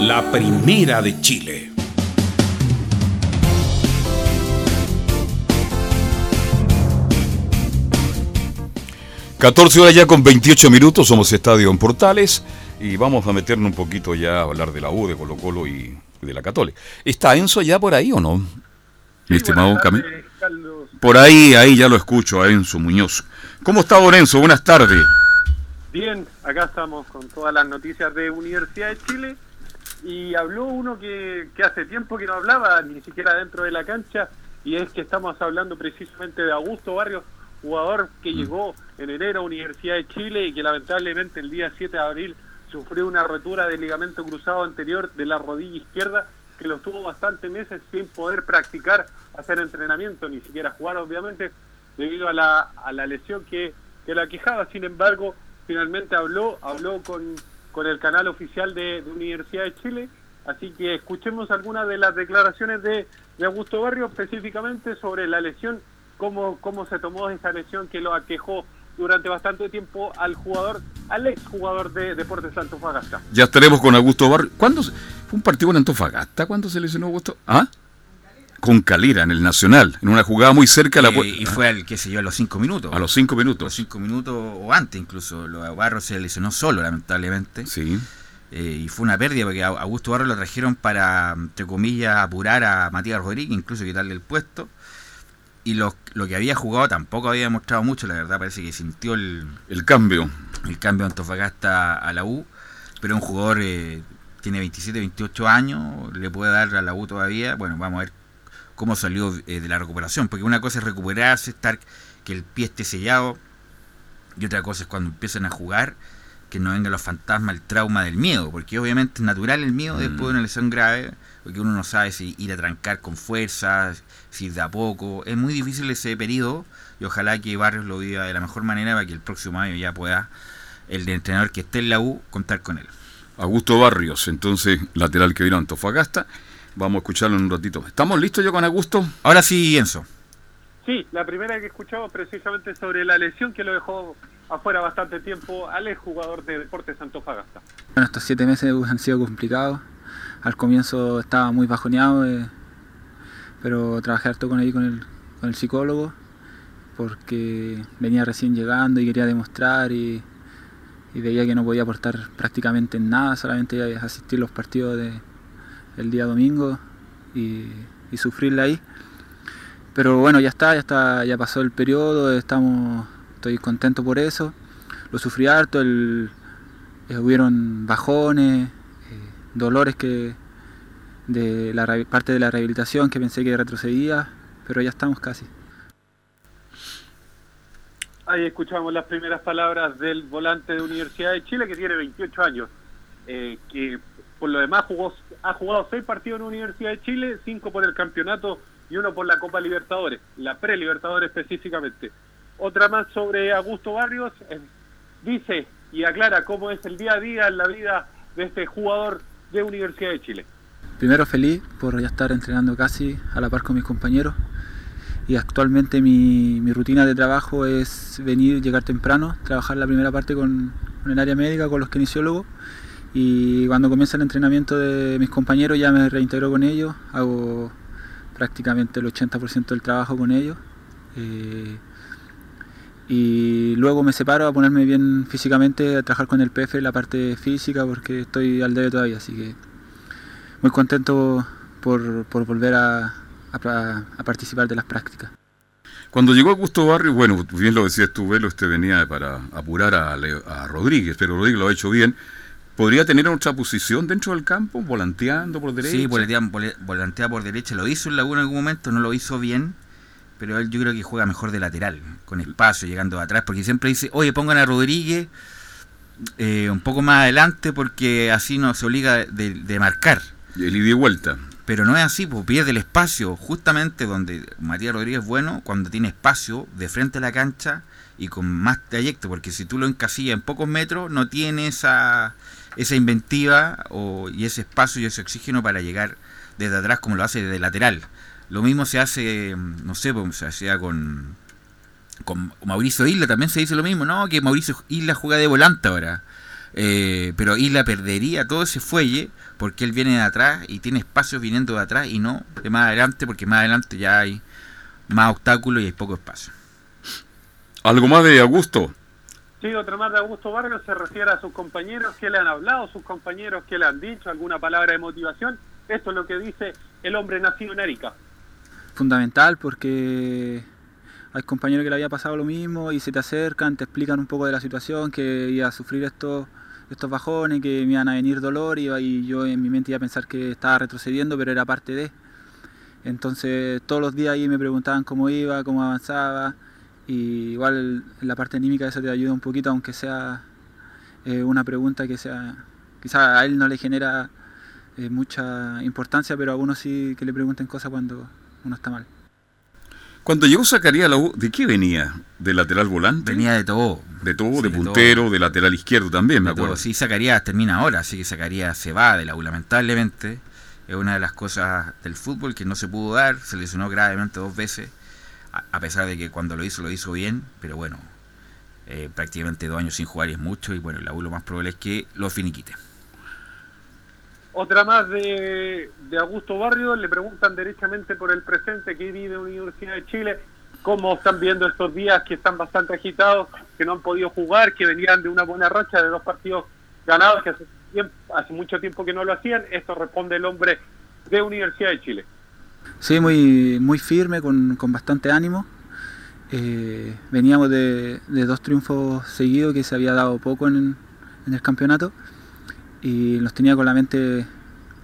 La primera de Chile. 14 horas ya con 28 minutos, somos Estadio en Portales y vamos a meternos un poquito ya a hablar de la U, de Colo Colo y de la Católica. ¿Está Enzo ya por ahí o no? Mi estimado Camilo. Por ahí, ahí ya lo escucho a Enzo Muñoz. ¿Cómo está don Enzo? Buenas tardes. Bien, acá estamos con todas las noticias de Universidad de Chile y habló uno que, que hace tiempo que no hablaba, ni siquiera dentro de la cancha, y es que estamos hablando precisamente de Augusto Barrios, jugador que llegó en enero a Universidad de Chile y que lamentablemente el día 7 de abril sufrió una rotura del ligamento cruzado anterior de la rodilla izquierda que lo tuvo bastantes meses sin poder practicar, hacer entrenamiento, ni siquiera jugar obviamente, debido a la, a la lesión que, que la quejaba. Sin embargo, finalmente habló, habló con, con el canal oficial de, Universidad de Chile, así que escuchemos algunas de las declaraciones de, de Augusto Barrio específicamente sobre la lesión, cómo, cómo se tomó esa lesión que lo aquejó durante bastante tiempo al jugador, al ex jugador de Deportes Antofagasta. Ya estaremos con Augusto Barrio. ¿Cuándo? ¿Fue un partido en Antofagasta? ¿Cuándo se lesionó Augusto? ¿Ah? Con Calera, en el Nacional, en una jugada muy cerca a la Eh, puerta. y fue al, qué sé yo, a los 5 minutos. A los cinco A los minutos. 5 minutos o antes incluso. Barros se lesionó solo, lamentablemente. Sí. Eh, y fue una pérdida porque a Augusto Barros lo trajeron para, entre comillas, apurar a Matías Rodríguez, incluso quitarle el puesto. Y lo, lo que había jugado tampoco había demostrado mucho, la verdad parece que sintió el, El cambio. el cambio de Antofagasta a la U, pero un jugador eh, tiene 27, 28 años, le puede dar a la U todavía, bueno, vamos a ver cómo salió eh, de la recuperación, porque una cosa es recuperarse, estar que el pie esté sellado, y otra cosa es cuando empiezan a jugar, que no vengan los fantasmas, el trauma del miedo, porque obviamente es natural el miedo después de una lesión grave, porque uno no sabe si ir a trancar con fuerza, si ir de a poco, es muy difícil ese periodo, y ojalá que Barrios lo viva de la mejor manera para que el próximo año ya pueda el de entrenador que esté en la U contar con él. Augusto Barrios, entonces lateral que vino a Antofagasta. Vamos a escucharlo en un ratito. ¿Estamos listos ya con Augusto? Ahora sí, Enzo. Sí, la primera que escuchamos precisamente sobre la lesión que lo dejó afuera bastante tiempo al jugador de Deportes Antofagasta. Bueno, estos siete meses han sido complicados. Al comienzo estaba muy bajoneado, eh, pero trabajé harto con, ahí con, el, con el psicólogo porque venía recién llegando y quería demostrar y, y veía que no podía aportar prácticamente en nada, solamente asistir los partidos de, el día domingo y, sufrirla ahí. Pero bueno, ya está, ya está, ya pasó el periodo, estamos, estoy contento por eso. Lo sufrí harto, el, eh, hubieron bajones, eh, dolores que de la parte de la rehabilitación que pensé que retrocedía, pero ya estamos casi. Ahí escuchamos las primeras palabras del volante de Universidad de Chile que tiene 28 años, eh, que por lo demás jugó, ha jugado seis partidos en Universidad de Chile, cinco por el campeonato y uno por la Copa Libertadores, la pre-Libertadores específicamente. Otra más sobre Augusto Barrios, eh, dice y aclara cómo es el día a día en la vida de este jugador de Universidad de Chile. Primero feliz por ya estar entrenando casi a la par con mis compañeros y actualmente mi, mi rutina de trabajo es venir, llegar temprano, trabajar la primera parte con, con el área médica, con los kinesiólogos y cuando comienza el entrenamiento de mis compañeros ya me reintegro con ellos, hago prácticamente el 80% del trabajo con ellos. eh, y luego me separo a ponerme bien físicamente, a trabajar con el PF la parte física porque estoy al debe todavía, así que muy contento por, por volver a, a- a participar de las prácticas. Cuando llegó Augusto Barrios, bueno, bien lo decías tú, Velo, este venía para apurar a, a Rodríguez, pero Rodríguez lo ha hecho bien. ¿Podría tener otra posición dentro del campo, volanteando por derecha? Sí, volantea, por derecha. Lo hizo en la U en algún momento, no lo hizo bien. Pero él yo creo que juega mejor de lateral, con espacio, llegando atrás. Porque siempre dice, oye, pongan a Rodríguez eh, un poco más adelante porque así no se obliga de, de marcar. Y el ida y vuelta. Pero no es así, pues pierde el espacio. Justamente donde Matías Rodríguez es bueno, cuando tiene espacio de frente a la cancha y con más trayecto. Porque si tú lo encasillas en pocos metros, no tiene esa, esa inventiva o, y ese espacio y ese oxígeno para llegar desde atrás como lo hace de lateral. Lo mismo se hace, mm, no sé, pues, se hacía con, con Mauricio Isla, también se dice lo mismo, no, que Mauricio Isla juega de volante ahora. Eh, pero Isla perdería todo ese fuelle porque él viene de atrás y tiene espacios viniendo de atrás y no de más adelante porque más adelante ya hay más obstáculos y hay poco espacio. ¿Algo más de Augusto? Sí, otra más de Augusto Vargas se refiere a sus compañeros, que le han hablado, sus compañeros que le han dicho alguna palabra de motivación. Esto es lo que dice el hombre nacido en Arica. Fundamental porque hay compañeros que le había pasado lo mismo y se te acercan, te explican un poco de la situación, que iba a sufrir estos, estos bajones, que me iban a venir dolor y, y yo en mi mente iba a pensar que estaba retrocediendo, pero era parte de. Entonces todos los días ahí me preguntaban cómo iba, cómo avanzaba y igual en la parte anímica eso te ayuda un poquito, aunque sea eh, una pregunta que sea, quizá a él no le genera eh, mucha importancia, pero a uno sí que le pregunten cosas cuando uno está mal. Cuando llegó Zacarías a la U, ¿de qué venía? ¿De lateral volante? Venía de todo. De todo, Sí, de de puntero, todo. de lateral izquierdo también, me De todo. acuerdo. Sí, Zacarías termina ahora, así que Zacarías se va de la U, lamentablemente. Es una de las cosas del fútbol que no se pudo dar, se lesionó gravemente dos veces, a, pesar de que cuando lo hizo, lo hizo bien, pero bueno, eh, prácticamente dos años sin jugar y es mucho, y bueno, la U lo más probable es que lo finiquite. Otra más de, de Augusto Barrio, le preguntan derechamente por el presente que vive Universidad de Chile, cómo están viendo estos días que están bastante agitados, que no han podido jugar, que venían de una buena racha de dos partidos ganados, que hace, tiemp- hace mucho tiempo que no lo hacían. Esto responde el hombre de Universidad de Chile. Sí, muy, muy firme, con, con bastante ánimo. Eh, veníamos de, de dos triunfos seguidos que se había dado poco en, en el campeonato y los tenía con la mente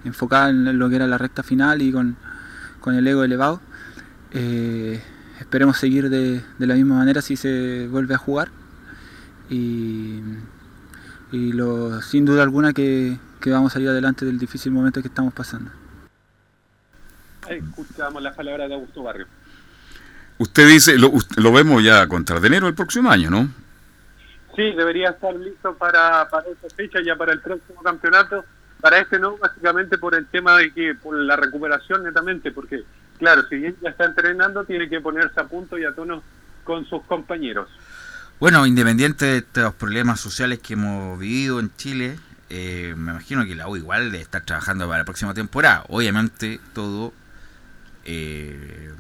enfocada en lo que era la recta final y con, con el ego elevado. Eh, esperemos seguir de, de la misma manera si se vuelve a jugar y, y lo, sin duda alguna que, que vamos a salir adelante del difícil momento que estamos pasando. Escuchamos las palabras de Augusto Barrio. Usted dice, lo, usted- lo vemos ya contra enero el próximo año, ¿no? Sí, debería estar listo para, para esa fecha, ya para el próximo campeonato. para este no, básicamente por el tema de que, por la recuperación netamente, porque, claro, si bien ya está entrenando, tiene que ponerse a punto y a tono con sus compañeros. Bueno, independiente de estos problemas sociales que hemos vivido en Chile, eh, me imagino que la U igual debe estar trabajando para la próxima temporada. Obviamente, todo, eh,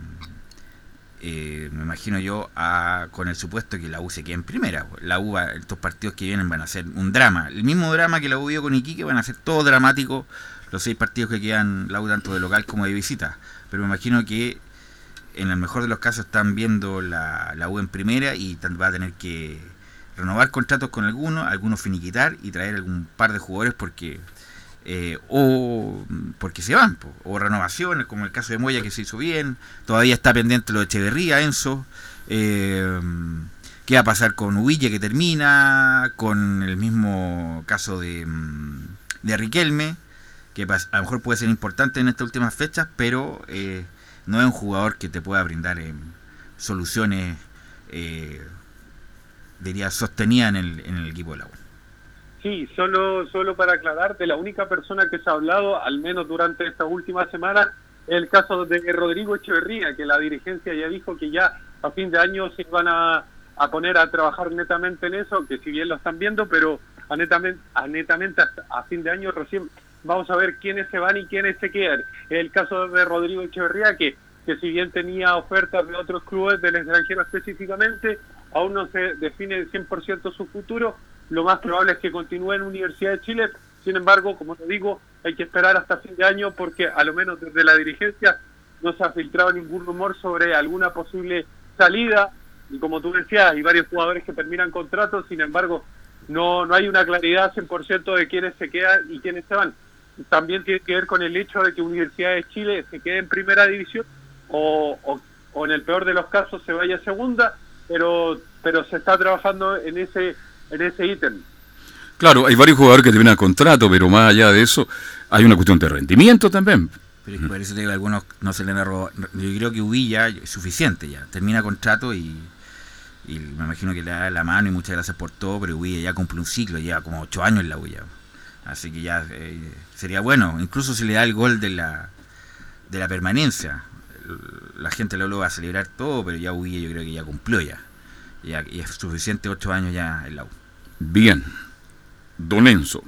eh, me imagino yo, a- con el supuesto que la U se quede en primera. La U, estos partidos que vienen van a ser un drama. El mismo drama que la U vivió con Iquique, van a ser todo dramático los seis partidos que quedan la U tanto de local como de visita. Pero me imagino que en el mejor de los casos están viendo la, la U en primera y va a tener que renovar contratos con algunos, algunos finiquitar y traer algún par de jugadores porque eh, o porque se van, po, o renovaciones, como el caso de Moya que se hizo bien, todavía está pendiente lo de Echeverría, Enzo, eh, qué va a pasar con Uvilla que termina, con el mismo caso de, mm, de Riquelme, que a lo mejor puede ser importante en estas últimas fechas, pero eh, no es un jugador que te pueda brindar eh, soluciones, diría, sostenidas en el, en el equipo de la U. Sí, solo, solo para aclararte, la única persona que se ha hablado, al menos durante estas últimas semanas, el caso de Rodrigo Echeverría, que la dirigencia ya dijo que ya a fin de año se van a, a poner a trabajar netamente en eso, que si bien lo están viendo, pero a netamente, a netamente hasta a fin de año recién vamos a ver quiénes se van y quiénes se quedan. El caso de Rodrigo Echeverría, que, que si bien tenía ofertas de otros clubes del extranjero específicamente, aún no se define 100% su futuro, lo más probable es que continúe en Universidad de Chile. Sin embargo, como te digo, hay que esperar hasta fin de año porque a lo menos desde la dirigencia no se ha filtrado ningún rumor sobre alguna posible salida. Y como tú decías, hay varios jugadores que terminan contratos, sin embargo, no, no hay una claridad 100% de quiénes se quedan y quiénes se van. También tiene que ver con el hecho de que Universidad de Chile se quede en primera división o, o, o en el peor de los casos se vaya a segunda, pero, pero se está trabajando en ese en ese ítem. Claro, hay varios jugadores que terminan contrato, pero más allá de eso, hay una cuestión de rendimiento también. Pero es por eso te digo, algunos no se le han robado. Yo creo que Uvilla es suficiente ya. Termina contrato y, y me imagino que le da la mano y muchas gracias por todo, pero Uvilla ya cumple un ciclo, lleva como ocho años en la Uvilla. Así que ya eh, sería bueno, incluso si le da el gol de la, de la permanencia. La gente lo va a celebrar todo, pero ya Uvilla yo creo que ya cumplió ya. ya y es suficiente ocho años ya en la U. Bien. Don Enzo.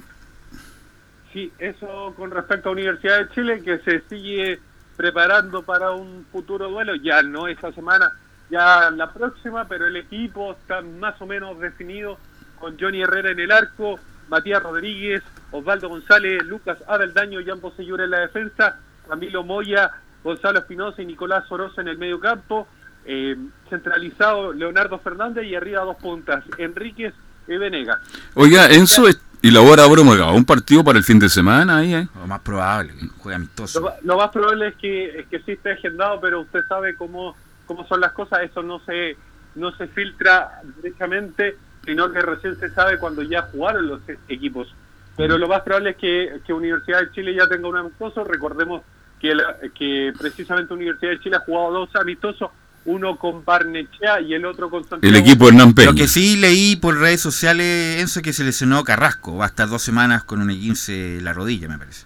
Sí, eso con respecto a Universidad de Chile, que se sigue preparando para un futuro duelo, ya no esta semana, ya la próxima, pero el equipo está más o menos definido con Johnny Herrera en el arco, Matías Rodríguez, Osvaldo González, Lucas Abeldaño y ambos Seyura en la defensa, Camilo Moya, Gonzalo Espinosa y Nicolás Sorosa en el medio campo, eh, centralizado Leonardo Fernández y arriba dos puntas, Enríquez y Venegas. Oiga, Enzo, es- y la hora ahora hemos un partido para el fin de semana ahí, ¿eh? Lo más probable, que juegue amistoso. Lo, lo más probable es que, es que sí esté agendado, pero usted sabe cómo, cómo son las cosas, eso no se, no se filtra directamente, sino que recién se sabe cuando ya jugaron los equipos. Pero lo más probable es que, que Universidad de Chile ya tenga un amistoso, recordemos que, la- que precisamente Universidad de Chile ha jugado dos amistosos, uno con Barnechea y el otro con Santiago. El equipo Hernán Peña. Lo que sí leí por redes sociales, Enzo, que se lesionó Carrasco. Va a estar dos semanas con un 15 la rodilla, me parece.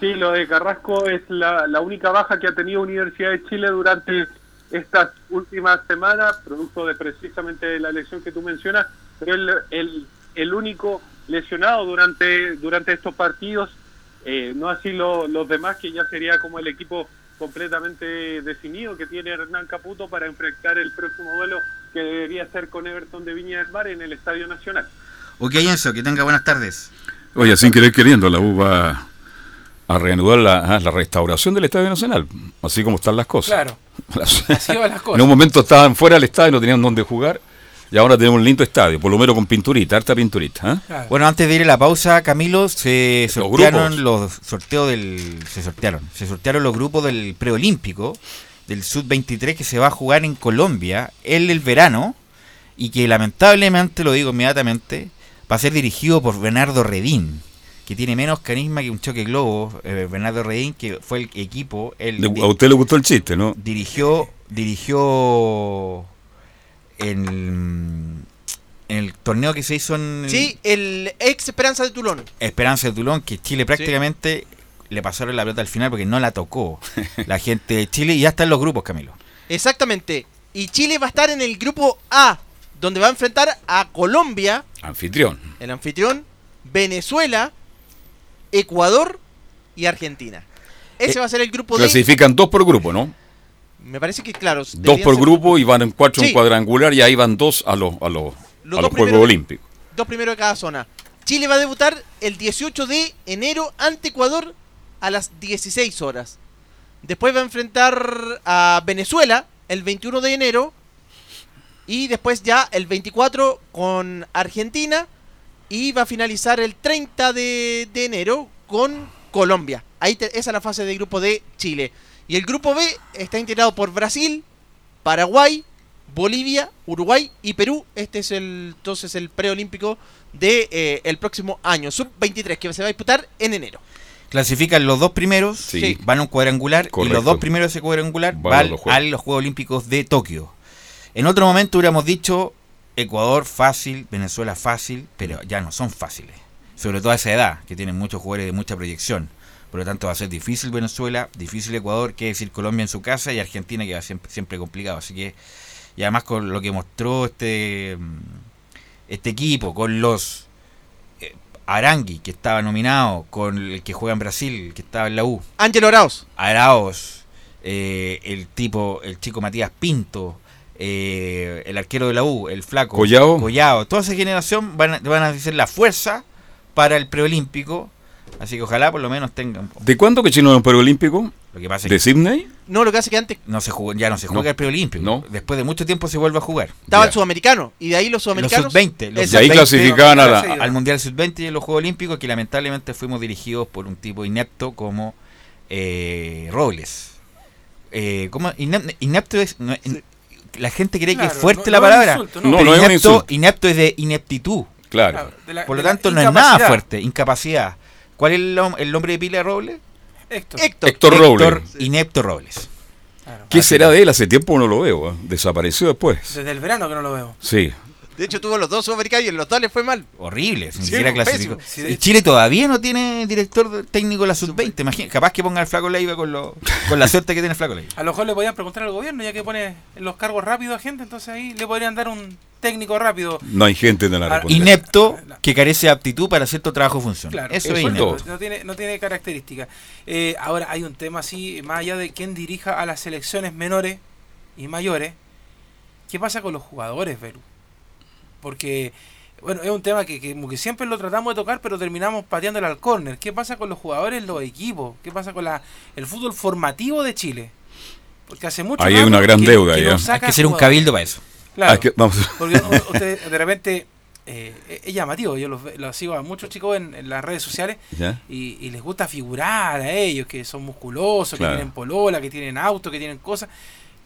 Sí, lo de Carrasco es la, la única baja que ha tenido Universidad de Chile durante estas últimas semanas, producto de precisamente la lesión que tú mencionas, pero el, el, el único lesionado durante, durante estos partidos, eh, no así lo- los demás, que ya sería como el equipo completamente definido que tiene Hernán Caputo para enfrentar el próximo duelo que debería ser con Everton de Viña del Mar en el Estadio Nacional. Ok, Enzo, que tenga buenas tardes. Oye, sin querer queriendo, la U va a reanudar la, ah, la restauración del Estadio Nacional, así como están las cosas. Claro. Así van las cosas. En un momento estaban fuera del estadio, no tenían dónde jugar, y ahora tenemos un lindo estadio, por lo menos con pinturita, harta pinturita. ¿eh? Bueno, antes de ir a la pausa, Camilo, se Los sortearon grupos. los sorteos del. Se sortearon. Se sortearon los grupos del preolímpico, del Sub-23, que se va a jugar en Colombia en el verano, y que lamentablemente, lo digo inmediatamente, va a ser dirigido por Bernardo Redín, que tiene menos carisma que un choque globo. eh, Bernardo Redín, que fue el equipo. El, a usted le gustó el chiste, ¿no? dirigió dirigió en, en el torneo que se hizo en Sí, el ex Esperanza de Tulón. Esperanza de Tulón, que Chile prácticamente le pasaron la pelota al final porque no la tocó la gente de Chile y ya está en los grupos, Camilo. Exactamente. Y Chile va a estar en el grupo A, donde va a enfrentar a Colombia, Anfitrión. el anfitrión, Venezuela, Ecuador y Argentina. Ese Eh, va a ser el grupo D. Clasifican dos por grupo, ¿no? Me parece que, claro. Dos por ser grupo y van en cuatro en cuadrangular y ahí van dos a los, a los, Los a los Juegos Olímpicos. Dos primeros de cada zona. Chile va a debutar el 18 de enero ante Ecuador a las 16 horas. Después va a enfrentar a Venezuela el 21 de enero. Y después ya el 24 con Argentina. Y va a finalizar el 30 de, de enero con Colombia. Ahí te- esa es la fase de grupo de Chile. Y el grupo B está integrado por Brasil, Paraguay, Bolivia, Uruguay y Perú. Este es el entonces el preolímpico de eh, el próximo año, sub 23, que se va a disputar en enero. Clasifican los dos primeros, Sí. van a un cuadrangular y los dos primeros de ese cuadrangular Van van, a los Juegos. a los Juegos Olímpicos de Tokio. En otro momento hubiéramos dicho Ecuador fácil, Venezuela fácil, pero ya no son fáciles. Sobre todo a esa edad, que tienen muchos jugadores de mucha proyección. Por lo tanto va a ser difícil Venezuela, difícil Ecuador, que decir Colombia en su casa y Argentina que va siempre, siempre complicado. Así que, y además con lo que mostró este, mm, este equipo, con los eh, Arangui, que estaba nominado, con el que juega en Brasil, que estaba en la U. Ángelo Arauz. Araos, eh, el tipo, el chico Matías Pinto, eh, el arquero de la U, el flaco. Collao. Collao. Toda esa generación van a, van a ser la fuerza para el preolímpico. Así que ojalá por lo menos tengan. ¿De cuándo que Chile no es un preolímpico? Lo que pasa es ¿De que Sydney? No, lo que hace que antes no se jugó, ya no se juega No. el preolímpico. No. Después de mucho tiempo se vuelve a jugar. estaba Ya. el sudamericano. Y de ahí los Los sudamericanos. sub-20. Los Y ahí sub-20 clasificaban a la- al Mundial Sub-20 y en los Juegos Olímpicos que lamentablemente fuimos dirigidos por un tipo inepto como eh, Robles. Eh, ¿cómo? Inep- inepto es... no, in- la gente cree que es fuerte no- la es palabra. insulto, no. pero No, no es un inepto, insulto. inepto es de ineptitud. Claro. Claro, de la- Por lo tanto, no es nada fuerte. Incapacidad. ¿Cuál es el, nom- el nombre de pila de Robles? Héctor. Héctor. Héctor Robles. Héctor Inepto Robles. Claro. ¿Qué será de él? Hace tiempo no lo veo. ¿eh? Desapareció después. Desde el verano que no lo veo. Sí. De hecho, tuvo los dos sudamericanos y en los dos les fue mal. Horrible, ni Sí, siquiera clasificó. Sí, de Y hecho. Chile todavía no tiene director de- técnico de la sub-20. Imagina, capaz que ponga al Flaco Leiva con, lo, con la suerte que tiene el Flaco Leiva. A lo mejor le podían preguntar al gobierno, ya que pone en los cargos rápidos a gente, entonces ahí le podrían dar un técnico rápido. No hay gente en la Ah. Inepto que carece de aptitud para cierto trabajo funcional. Claro, Eso, eso es inepto. No tiene, no tiene características. Eh, ahora hay un tema así, más allá de quién dirija a las selecciones menores y mayores, ¿qué pasa con los jugadores, Perú? Porque, bueno, es un tema que, que como que siempre lo tratamos de tocar, pero terminamos pateándole al córner. ¿Qué pasa con los jugadores en los equipos? ¿Qué pasa con la, el fútbol formativo de Chile? Porque hace mucho Ahí hay una gran que- deuda que ya. no Hay que ser un cabildo para eso. Claro. Que- vamos. Porque usted de repente eh, es llamativo, yo los, los sigo a muchos chicos en, en las redes sociales ¿Ya? y, y les gusta figurar a ellos, que son musculosos, Claro. que tienen polola, que tienen auto, que tienen cosas,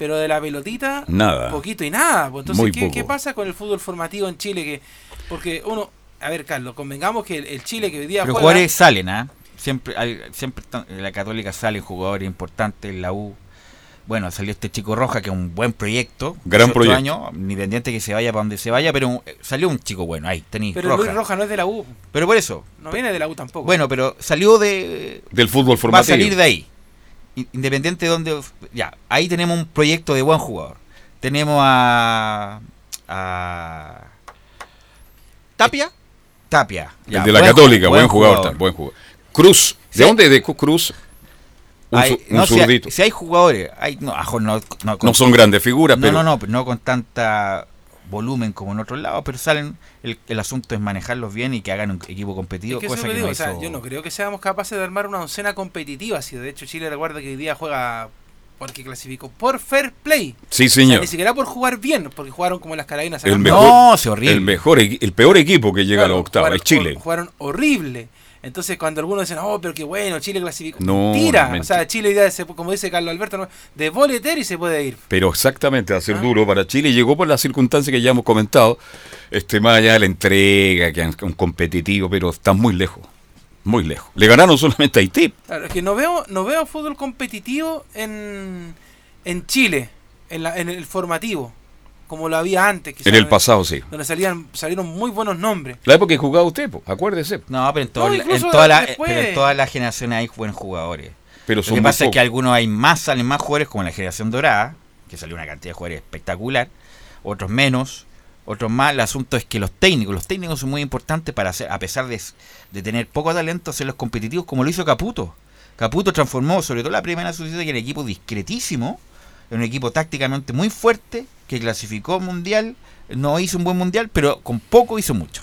pero de la pelotita, Nada. poquito y nada. Pues entonces, Muy ¿qué, poco. qué pasa con el fútbol formativo en Chile? que Porque uno, a ver, Carlos, convengamos que el, el Chile que hoy día juega... jugadores salen, ¿ah? Siempre, hay- siempre la Católica salen jugadores importantes, en la U. Bueno, salió este chico Roja, que es un buen proyecto. Gran 18 proyecto. años, independiente que se vaya para donde se vaya, pero un- eh, salió un chico bueno, ahí, tenéis Pero Roja. Luis Roja no es de la U, Pero por eso, no viene de la U tampoco. bueno, pero salió de, Del fútbol va a formativo. salir de ahí. Independiente de donde. Ya, ahí tenemos un proyecto de buen jugador. Tenemos a. a Tapia. Tapia. El de la buen Católica, buen, jugador, buen jugador. Cruz. ¿De Sí. dónde? De Cruz. Un, Hay- su- un no, si hay- zurdito. Si hay, jugadores, hay, no, no, no, con- No son grandes figuras, no, pero no, no, no con tanta volumen como en otros lados, pero salen. El, el asunto es manejarlos bien y que hagan un equipo competitivo, Es que eso cosa que digo, no o sea, hizo- yo no creo que seamos capaces de armar una oncena competitiva. Si de hecho Chile recuerda que hoy día juega porque clasificó por fair play. sí, O sea, señor. ni siquiera por jugar bien, porque jugaron como las carabinas. El mejor, No, sí, horrible. el mejor, el peor equipo que llega a la octava jugaron es Chile. Jugaron horrible. Entonces, cuando algunos dicen, oh, pero qué bueno, Chile clasificó. No, mentira. O sea, Chile, se- como dice Carlos Alberto, ¿no? de boleter y se puede ir. Pero exactamente, va a ser Ah. duro para Chile. Llegó por las circunstancias que ya hemos comentado. Este, más allá de la entrega, que es un competitivo, pero están muy lejos. Muy lejos. Le ganaron solamente a Haití. Claro, es que no veo, no veo fútbol competitivo en, en Chile, en, la, en el formativo. Como lo había antes. En quizás, el pasado, sí. Donde salían, salieron muy buenos nombres. La época que jugaba usted, po, acuérdese. No, pero en, todo- No, en toda la, pero en todas las generaciones hay buenos jugadores. Pero Lo que pasa es que algunos hay más, salen más jugadores como en la generación dorada, que salió una cantidad de jugadores espectacular, otros menos, otros más. El asunto es que los técnicos, los técnicos son muy importantes para hacer, a pesar de, de tener poco talento, hacerlos competitivos como lo hizo Caputo. Caputo transformó, sobre todo la primera sociedad, que era un equipo discretísimo, en un equipo tácticamente muy fuerte, que clasificó mundial, no hizo un buen mundial, pero con poco hizo mucho.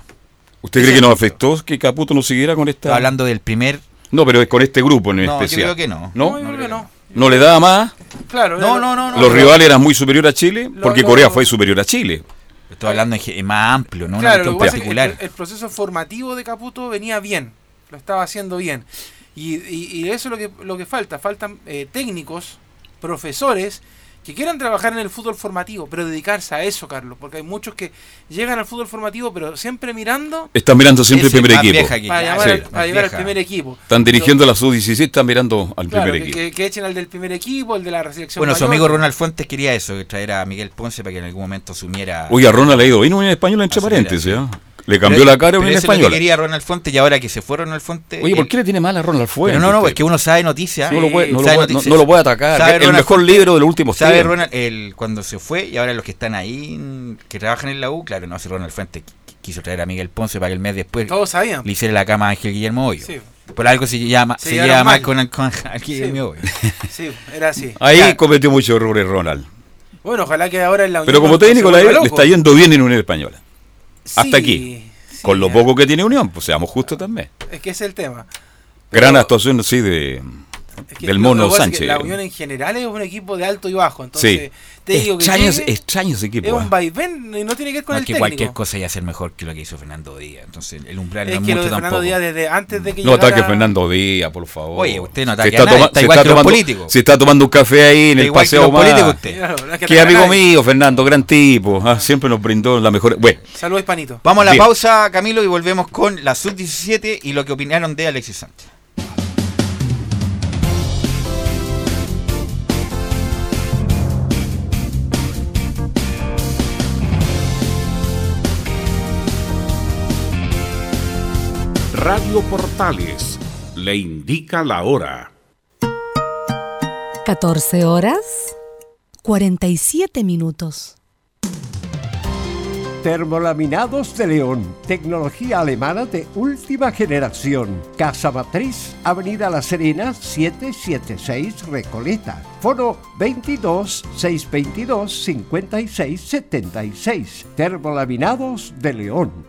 ¿Usted cree que nos afectó que Caputo no siguiera con esta.? Hablando del primer. No, pero es con este grupo en No, yo especial. creo que no. ¿No? No, creo que no. ¿No le daba más? Claro, No, no, no, no. ¿Los rivales eran muy superiores a Chile? Porque lo- Corea fue superior a Chile. Estoy hablando en, más amplio, no una Claro, lo cuestión que pasa es que particular. el, el proceso formativo de Caputo venía bien, lo estaba haciendo bien. Y, y- y eso es lo que, lo que falta, faltan eh, técnicos, profesores, que quieran trabajar en el fútbol formativo, pero dedicarse a eso, Carlos, porque hay muchos que llegan al fútbol formativo, pero siempre mirando Están mirando siempre el primer equipo. vieja para, llamar sí, al, más para llegar al primer equipo. Están dirigiendo a la sub-16, están mirando al Claro, primer que, equipo. que- que echen al del primer equipo, el de la selección Bueno, su amigo Ronald Fuentes quería eso, que traer a Miguel Ponce para que en algún momento asumiera. Oiga, Ronald ha ido bien en español entre paréntesis. ¿ah? Le cambió Pero- la cara a un pero eso es lo español. que quería Ronald Fuentes y ahora que se fue Ronald Fuentes. Oye, ¿por él- qué le tiene mal a Ronald Fuentes? Pero no, no, es que uno sabe noticias. No lo puede, no lo sabe puede- no- noticias. no lo puede atacar. El Ronald mejor libro de los últimos Sabe tiempos. Ronald, el, cuando se fue y ahora los que están ahí, que trabajan en la U, claro, no, si Ronald Fuentes qu- quiso traer a Miguel Ponce para que el mes después Todos sabían. le hiciera la cama a Ángel Guillermo Hoyo. Sí. Por algo se llama, Se lleva mal con, el- con Ángel Guillermo Hoyo. Sí, era así. Ahí Claro. cometió muchos errores Ronald. Bueno, ojalá que ahora en la Unión Pero como técnico la- vuelva le está yendo bien en Unión Española. Hasta Sí, aquí. sí, Con lo poco que tiene Unión, pues seamos justos también. Es que ese es el tema. Gran Pero- actuación, sí, de, Es que del mono que que Sánchez. La Unión en general es un equipo de alto y bajo. Entonces, Sí. te digo que Extraño, llegue, extraño ese equipo. es ¿ah? un vaivén y no tiene que ver con No, el es que técnico. cualquier cosa ya ser mejor que lo que hizo Fernando Díaz. Entonces, el umbral es no es que lo mucho de Fernando tampoco. Díaz desde antes de que No llegara... ataque Fernando Díaz, por favor. Oye, usted no Se ataque está a nadie, está se igual está que los tomando- políticos. Se está tomando un café ahí en Está el igual que paseo los más. políticos usted. Claro, no es que Que amigo nadie. mío, Fernando, gran tipo. ah, siempre nos brindó la mejor. Bueno, Saludos, Panito. Vamos a la Bien. pausa, Camilo, y volvemos con la sub-17 y lo que opinaron de Alexis Sánchez. Radio Portales le indica la hora. 14 horas 47 minutos. Termolaminados de León, tecnología alemana de última generación. Casa Matriz, Avenida La Serena, 776 Recoleta. Foro 22 622 56 76. Termolaminados de León.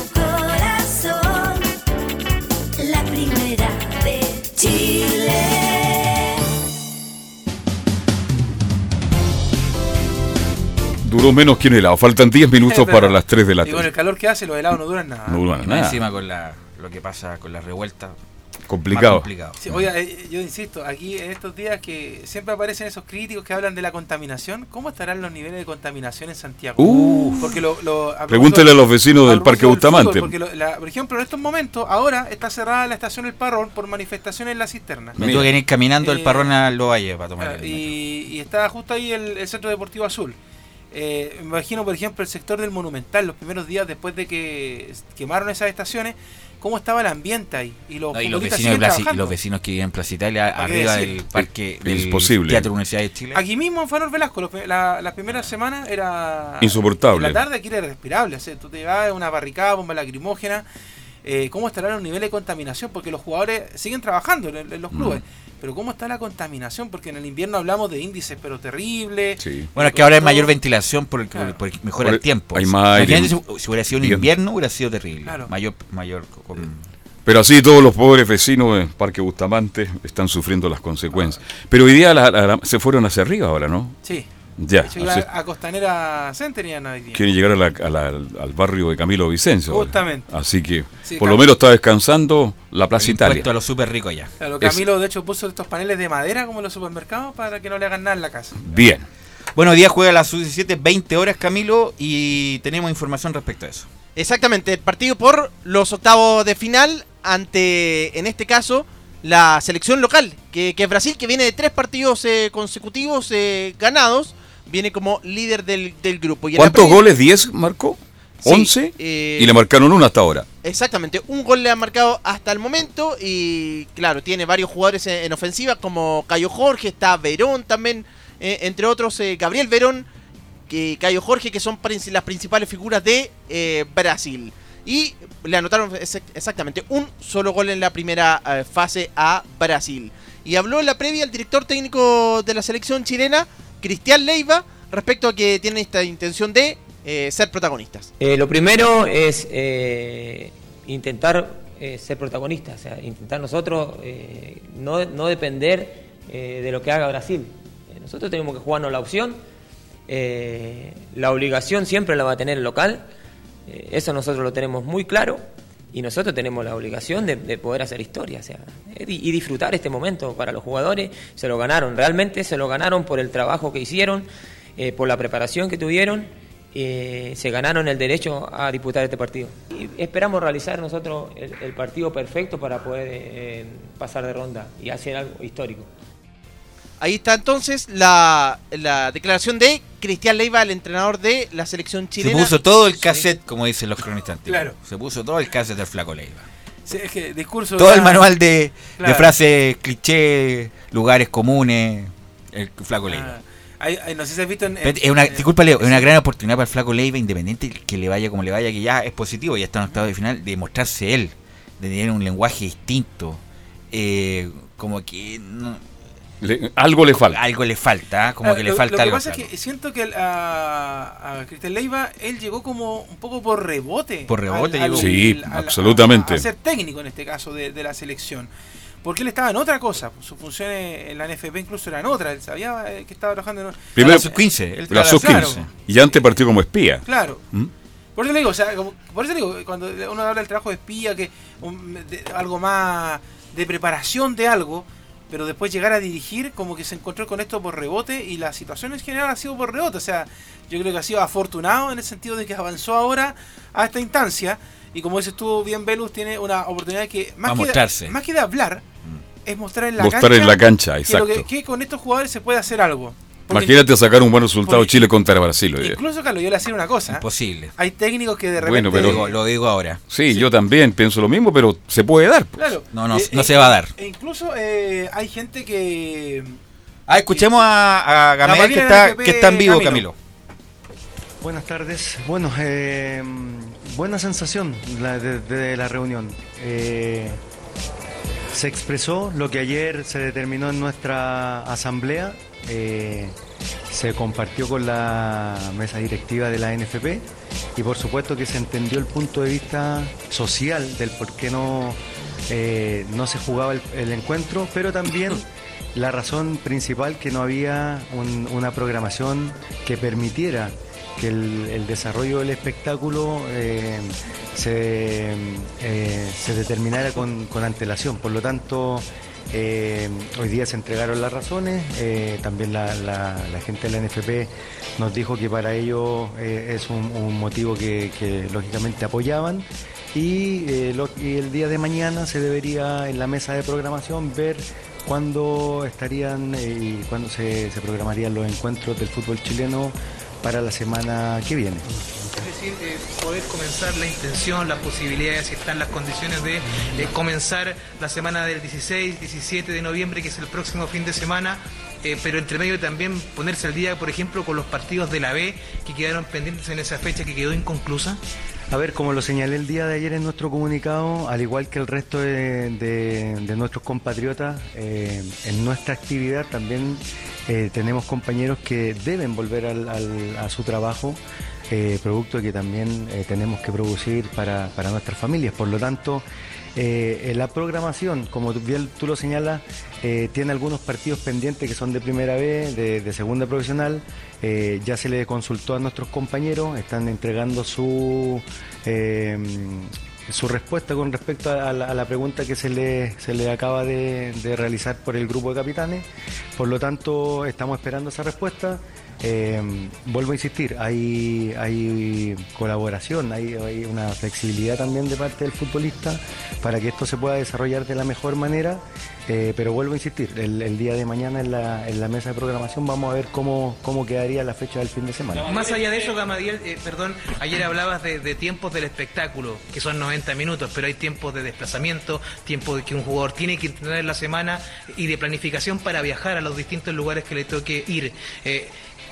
Duró menos que un helado. Faltan 10 minutos para las 3 de la Y con el tarde. calor que hace, los helados no duran nada. No duran Y nada. encima con la, lo que pasa con la revuelta. Complicado. Complicado. Sí, oiga, eh, yo insisto, aquí en estos días que siempre aparecen esos críticos que hablan de la contaminación, ¿cómo estarán los niveles de contaminación en Santiago? Uf. porque lo, lo- a Pregúntele a los vecinos del Parque Bustamante. fútbol, porque lo- la- por ejemplo, en estos momentos, ahora está cerrada la estación El Parrón por manifestaciones en la cisterna. Me tuve que ir caminando el Eh, parrón a Lo Valle para tomar el y, y está justo ahí el, el Centro Deportivo Azul. Eh, me imagino, por ejemplo, el sector del Monumental, los primeros días después de que quemaron esas estaciones, cómo estaba el ambiente ahí. Y los, No, y los futbolistas vecinos, los vecinos que viven en Plaza Italia, ¿Para qué arriba del parque del imposible. Teatro Universidad de Chile. Aquí mismo en Fanor Velasco, los- la, la primera semana era. Insoportable. En la tarde aquí era irrespirable. O sea, tú te vas a una barricada, bomba lacrimógena. Eh, ¿Cómo estarán los niveles de contaminación? Porque los jugadores siguen trabajando en, en los clubes. Mm. Pero ¿cómo está la contaminación? Porque en el invierno hablamos de índices, pero terribles. Sí. Bueno, es que ahora hay mayor ventilación por el, Claro. por el- mejora Por el el- tiempo. hay más si, si hubiera sido un invierno, hubiera sido terrible. Claro. Mayor, mayor. con- Pero así todos los pobres vecinos del Parque Bustamante están sufriendo las consecuencias. Pero hoy día la- la- se fueron hacia arriba ahora, ¿no? Sí. Ya. De hecho, iba así- a Costanera Center y hoy día. quieren llegar a la- a la- al barrio de Camilo Vicencio. Justamente. Así que Sí, por Cam- lo menos está descansando la Plaza el Italia. a los súper ricos ya. Claro, Es- Camilo, de hecho, puso estos paneles de madera como en los supermercados para que no le hagan nada en la casa. Bien. Bueno, hoy día juega a las 17, 20 horas, Camilo, y tenemos información respecto a eso. Exactamente, el partido por los octavos de final ante, en este caso, la selección local, que, que es Brasil, que viene de tres partidos eh, consecutivos eh, ganados, viene como líder del, del grupo. Y ¿Cuántos goles? ¿10 marcó? Sí, ¿11? eh, y le marcaron uno hasta ahora. Exactamente, un gol le han marcado hasta el momento y claro, tiene varios jugadores en, en ofensiva como Cayo Jorge, está Verón también, eh, entre otros eh, Gabriel Verón, que Cayo Jorge, que son las principales figuras de eh, Brasil. Y le anotaron ex- exactamente un solo gol en la primera eh, fase a Brasil. Y habló en la previa el director técnico de la selección chilena, Cristian Leiva, respecto a que tienen esta intención de eh, ser protagonistas. Eh, lo primero es eh, intentar ser protagonistas, intentar nosotros no, no depender de lo que haga Brasil. Nosotros tenemos que jugarnos la opción, la obligación siempre la va a tener el local, eso nosotros lo tenemos muy claro y nosotros tenemos la obligación de, de poder hacer historia, o sea, eh, y y disfrutar este momento para los jugadores, se lo ganaron, realmente se lo ganaron por el trabajo que hicieron, eh, por la preparación que tuvieron eh, se ganaron el derecho a disputar este partido. Y esperamos realizar nosotros el, el partido perfecto para poder eh, pasar de ronda y hacer algo histórico. Ahí está entonces la, la declaración de Cristian Leiva, el entrenador de la selección Se chilena. puso todo el cassette, como dicen los cronistas antiguos. Claro. Se puso todo el cassette del Flaco Leiva. Sí, es que discurso Todo ya- el manual de, Claro. de frases cliché, lugares comunes, el Flaco Leiva. Ah, hay- hay- no sé si has visto en. Es una, en- disculpa, Leo, es una gran oportunidad para el Flaco Leiva, independiente que le vaya como le vaya, que ya es positivo, ya está en octavo de final, de mostrarse él, de tener un lenguaje distinto. eh, como que no- Le- algo le falta. algo le falta, como Ah, que le lo- falta Lo que algo. pasa es que siento que el- a, a Cristian Leiva, él llegó como un poco por rebote. Por rebote llegó. Sí, absolutamente. A, ser técnico en este caso de, de la selección. Porque él estaba en otra cosa. Sus funciones en la NFP incluso eran otras. Él sabía eh, que estaba trabajando en. Primero, la sub-15, él la estaba- sub-15. claro. Y antes partió como espía. Claro. ¿Mm? Por eso le digo, o sea, como- por eso le digo, cuando uno habla del trabajo de espía, que un- de- algo más de preparación de algo, pero después llegar a dirigir, como que se encontró con esto por rebote y la situación en general ha sido por rebote. O sea, yo creo que ha sido afortunado en el sentido de que avanzó ahora a esta instancia y como dices tú bien, Velus, tiene una oportunidad que más, que, mostrarse. de, más que de hablar, es mostrar en la Mostrar cancha, en la cancha, que lo exacto. que, que con estos jugadores se puede hacer algo. Imagínate sacar un buen resultado Chile contra Brasil. hoy. Incluso, Carlos, yo le hacía una cosa. Imposible. Hay técnicos que de repente... Bueno, pero- Lo digo, lo digo ahora. Sí, yo también pienso lo mismo, pero se puede dar. pues. Claro. No, no, Eh, no eh, se va a dar. E incluso eh, hay gente que. Ah, escuchemos a, a Gamel que está, NFP, que está en vivo, Camilo. Camilo. Buenas tardes. Bueno, eh, buena sensación la de, de la reunión. Eh, se expresó lo que ayer se determinó en nuestra asamblea. Eh, se compartió con la mesa directiva de la NFP y por supuesto que se entendió el punto de vista social del por qué no, eh, no se jugaba el, encuentro, pero también la razón principal que no había un- una programación que permitiera que el, desarrollo del espectáculo eh, se, se determinara con, con antelación. Por lo tanto, eh, hoy día se entregaron las razones, eh, también la, gente de la NFP nos dijo que para ello eh, es un, motivo que, lógicamente apoyaban y, el día de mañana se debería en la mesa de programación ver cuándo estarían y cuándo se programarían los encuentros del fútbol chileno para la semana que viene. Es decir, poder comenzar la intención, las posibilidades, si están las condiciones de eh, comenzar la semana del 16, 17 de noviembre, que es el próximo fin de semana, eh, pero entre medio también ponerse al día, por ejemplo, con los partidos de la B que quedaron pendientes en esa fecha que quedó inconclusa. A ver, como lo señalé el día de ayer en nuestro comunicado, al igual que el resto de, nuestros compatriotas, eh, en nuestra actividad también tenemos compañeros que deben volver al- a su trabajo, eh, producto que también eh, tenemos que producir para, para nuestras familias. Por lo tanto, eh, eh, la programación, como bien tú lo señalas, tiene algunos partidos pendientes que son de primera B, de, segunda profesional. Ya se le consultó a nuestros compañeros, están entregando su eh, su respuesta con respecto a la, pregunta que se le, se le acaba de realizar por el grupo de capitanes. Por lo tanto, estamos esperando esa respuesta. Eh, vuelvo a insistir, hay, hay colaboración, hay, una flexibilidad también de parte del futbolista para que esto se pueda desarrollar de la mejor manera. Eh, pero vuelvo a insistir, el, día de mañana en la, mesa de programación vamos a ver cómo, cómo quedaría la fecha del fin de semana. Más allá de eso, Gamadiel, eh, perdón, ayer hablabas de, tiempos del espectáculo, que son 90 minutos, pero hay tiempos de desplazamiento, tiempos de que un jugador tiene que entrenar en la semana y de planificación para viajar a los distintos lugares que le toque ir.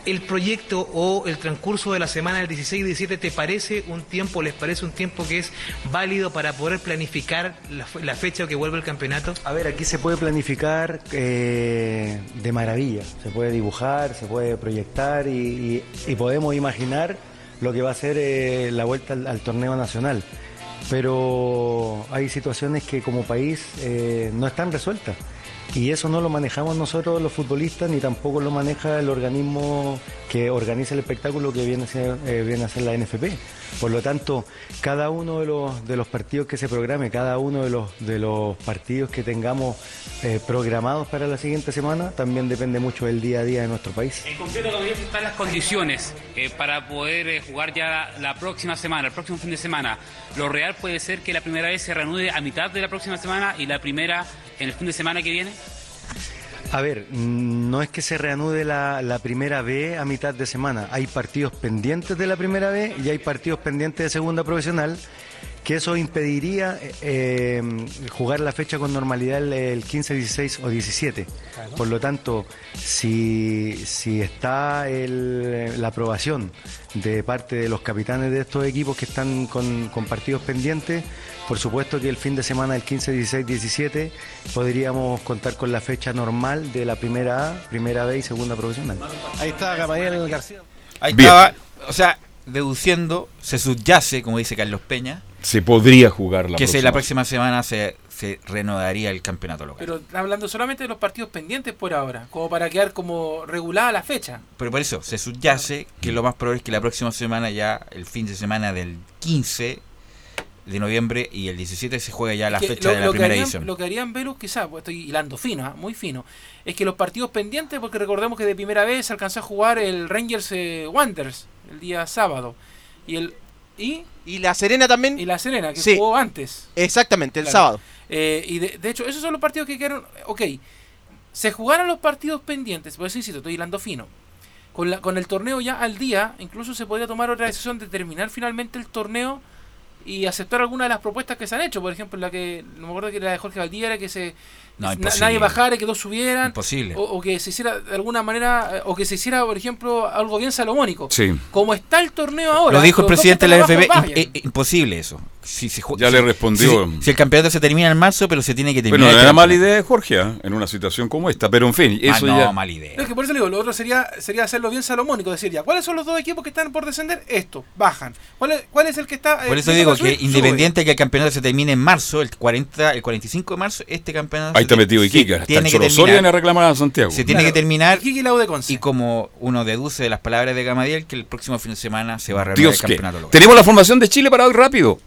¿El proyecto o el transcurso de la semana del 16 y 17 te parece un tiempo, les parece un tiempo que es válido para poder planificar la, la fecha que vuelve el campeonato? A ver, aquí se puede planificar eh, de maravilla, se puede dibujar, se puede proyectar y, podemos imaginar lo que va a ser eh, la vuelta al, al torneo nacional. Pero hay situaciones que como país eh, no están resueltas. Y eso no lo manejamos nosotros los futbolistas, ni tampoco lo maneja el organismo que organiza el espectáculo que viene a ser, eh, la NFP. Por lo tanto, cada uno de los, partidos que se programe, cada uno de los, partidos que tengamos eh, programados para la siguiente semana, también depende mucho del día a día de nuestro país. En concreto, si están las condiciones eh, para poder jugar ya la, la próxima semana, el próximo fin de semana. Lo real puede ser que la primera vez se reanude a mitad de la próxima semana y la primera en el fin de semana que viene. A ver, no es que se reanude la, la primera B a mitad de semana. Hay partidos pendientes de la primera B y hay partidos pendientes de segunda profesional, que eso impediría eh, eh, jugar la fecha con normalidad el, el 15, 16 o 17. Por lo tanto, si, si está el- la aprobación de parte de los capitanes de estos equipos que están con, con partidos pendientes, por supuesto que el fin de semana del 15, 16, 17 podríamos contar con la fecha normal de la primera A, primera B y segunda profesional. Ahí está Gamaliel García. Ahí Bien. estaba, o sea, deduciendo, se subyace, como dice Carlos Peña, Se podría jugar la que próxima. la próxima semana se, se reanudaría el campeonato local. Pero hablando solamente de los partidos pendientes por ahora, como para quedar como regulada la fecha. Pero por eso, se subyace que lo más probable es que la próxima semana ya, el fin de semana del 15 de noviembre y el 17 se juega ya la Que fecha lo, de la primera harían, edición. lo que harían Velus, quizás, pues estoy hilando fino, ¿ah? muy fino, es que los partidos pendientes, porque recordemos que de primera vez se alcanzó a jugar el Rangers eh, Wanderers el día sábado. Y el y, y La Serena también. Y La Serena, que Sí. jugó antes. Exactamente, el Claro. sábado. Eh, y de, de hecho, esos son los partidos que quedaron. Ok, se jugaran los partidos pendientes, por eso insisto, estoy hilando fino. Con, la, con el torneo ya al día, incluso se podría tomar otra decisión de terminar finalmente el torneo y aceptar algunas de las propuestas que se han hecho. Por ejemplo, la que, no me acuerdo que la de Jorge Valdía, era que se No, nadie bajara, que todos subieran. Imposible. O, o que se hiciera de alguna manera, eh, o que se hiciera, por ejemplo, algo bien salomónico. Sí. Como está el torneo ahora. Lo dijo el presidente de la FB, eh, imposible eso. Si, se ju- Ya si- le respondió. Si, si el campeonato se termina en marzo, pero se tiene que Bueno, terminar. no el era mala campeonato. idea de Jorge, ¿ah? en una situación como esta, pero en fin, Ah, eso no, ya... mala idea. No, es que por eso le digo, lo otro sería, sería hacerlo bien salomónico, decir ya, ¿cuáles son los dos equipos que están por descender? Esto, bajan. ¿Cuál es, cuál es el que está... eh, Por eso digo que subir? independiente de que el campeonato se termine en marzo, el 40, el 45 de marzo, este campeonato Hay está metido Iquique. Hasta tiene el que terminar. A reclamar a Santiago. Se tiene Claro. que terminar. Iquique y. Y como uno deduce de las palabras de Gamadiel, que el próximo fin de semana se va a reanudar el campeonato local. Tenemos la formación de Chile para hoy rápido.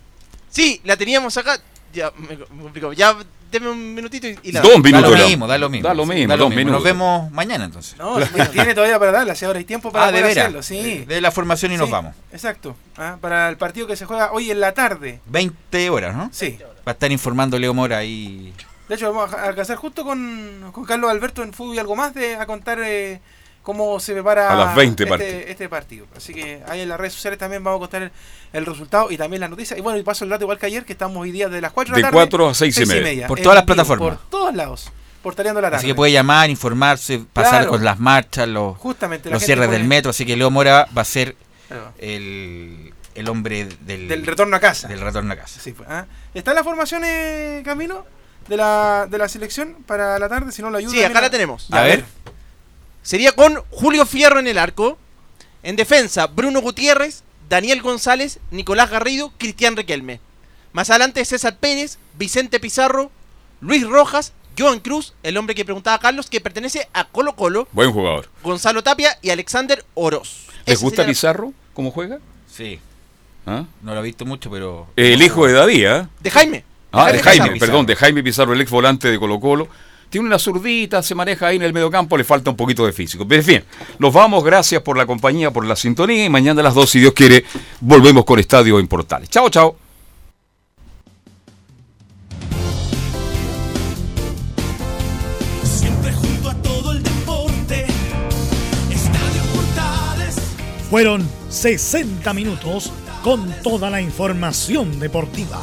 Sí, la teníamos acá. Ya, me, me complicó. Ya, deme un minutito y, y la Dos minutos. Da lo mismo, da lo mismo. Da lo mismo, Da lo dos mismo. minutos. Nos vemos mañana entonces. No, tiene todavía para darla, si ahora hay tiempo para ah, de hacerlo, sí. De la formación y nos vamos. Exacto. Ah, para el partido que se juega hoy en la tarde. 20 horas, ¿no? Sí. Va a estar informando Leo Mora ahí. De hecho, vamos a alcanzar justo con, con Carlos Alberto en fútbol y algo más de a contar eh, cómo se prepara A las 20 este, partidos. este partido. Así que ahí en las redes sociales también vamos a contar el, el resultado y también las noticias. Y bueno, y paso el dato igual que ayer, que estamos hoy día de las 4 de De la tarde. 4 a seis y media. Por todas las plataformas. Por todos lados. Por Tareando la tarde. Así que puede llamar, informarse, pasar Claro. con las marchas, los, Justamente, cierres pone- del metro. Así que Leo Mora va a ser Claro. el, el hombre del, Del retorno a casa. Del retorno a casa. Sí, pues, ah. ¿Está la formación, eh, Camilo? De la, de la selección para la tarde, si no lo ayuda. Sí, acá la tenemos. A ver. Sería con Julio Fierro en el arco. En defensa, Bruno Gutiérrez, Daniel González, Nicolás Garrido, Cristian Riquelme. Más adelante, César Pérez, Vicente Pizarro, Luis Rojas, Joan Cruz, el hombre que preguntaba a Carlos, que pertenece a Colo Colo, Buen jugador. Gonzalo Tapia y Alexander Oroz. ¿Les Ese gusta Pizarro? ¿Cómo juega? Sí. ¿Ah? No lo he visto mucho, pero. El hijo de David, ¿ah? De Jaime. Ah, de Jaime Pizarro. perdón, de Jaime Pizarro, el ex volante de Colo Colo. Tiene una zurdita, se maneja ahí en el mediocampo, le falta un poquito de físico. Pero en fin, nos vamos, gracias por la compañía, por la sintonía y mañana a las 2, si Dios quiere, volvemos con Estadio en Portales. Chao, chao. Siempre junto a todo el deporte. Estadio Portales. Fueron 60 minutos con toda la información deportiva.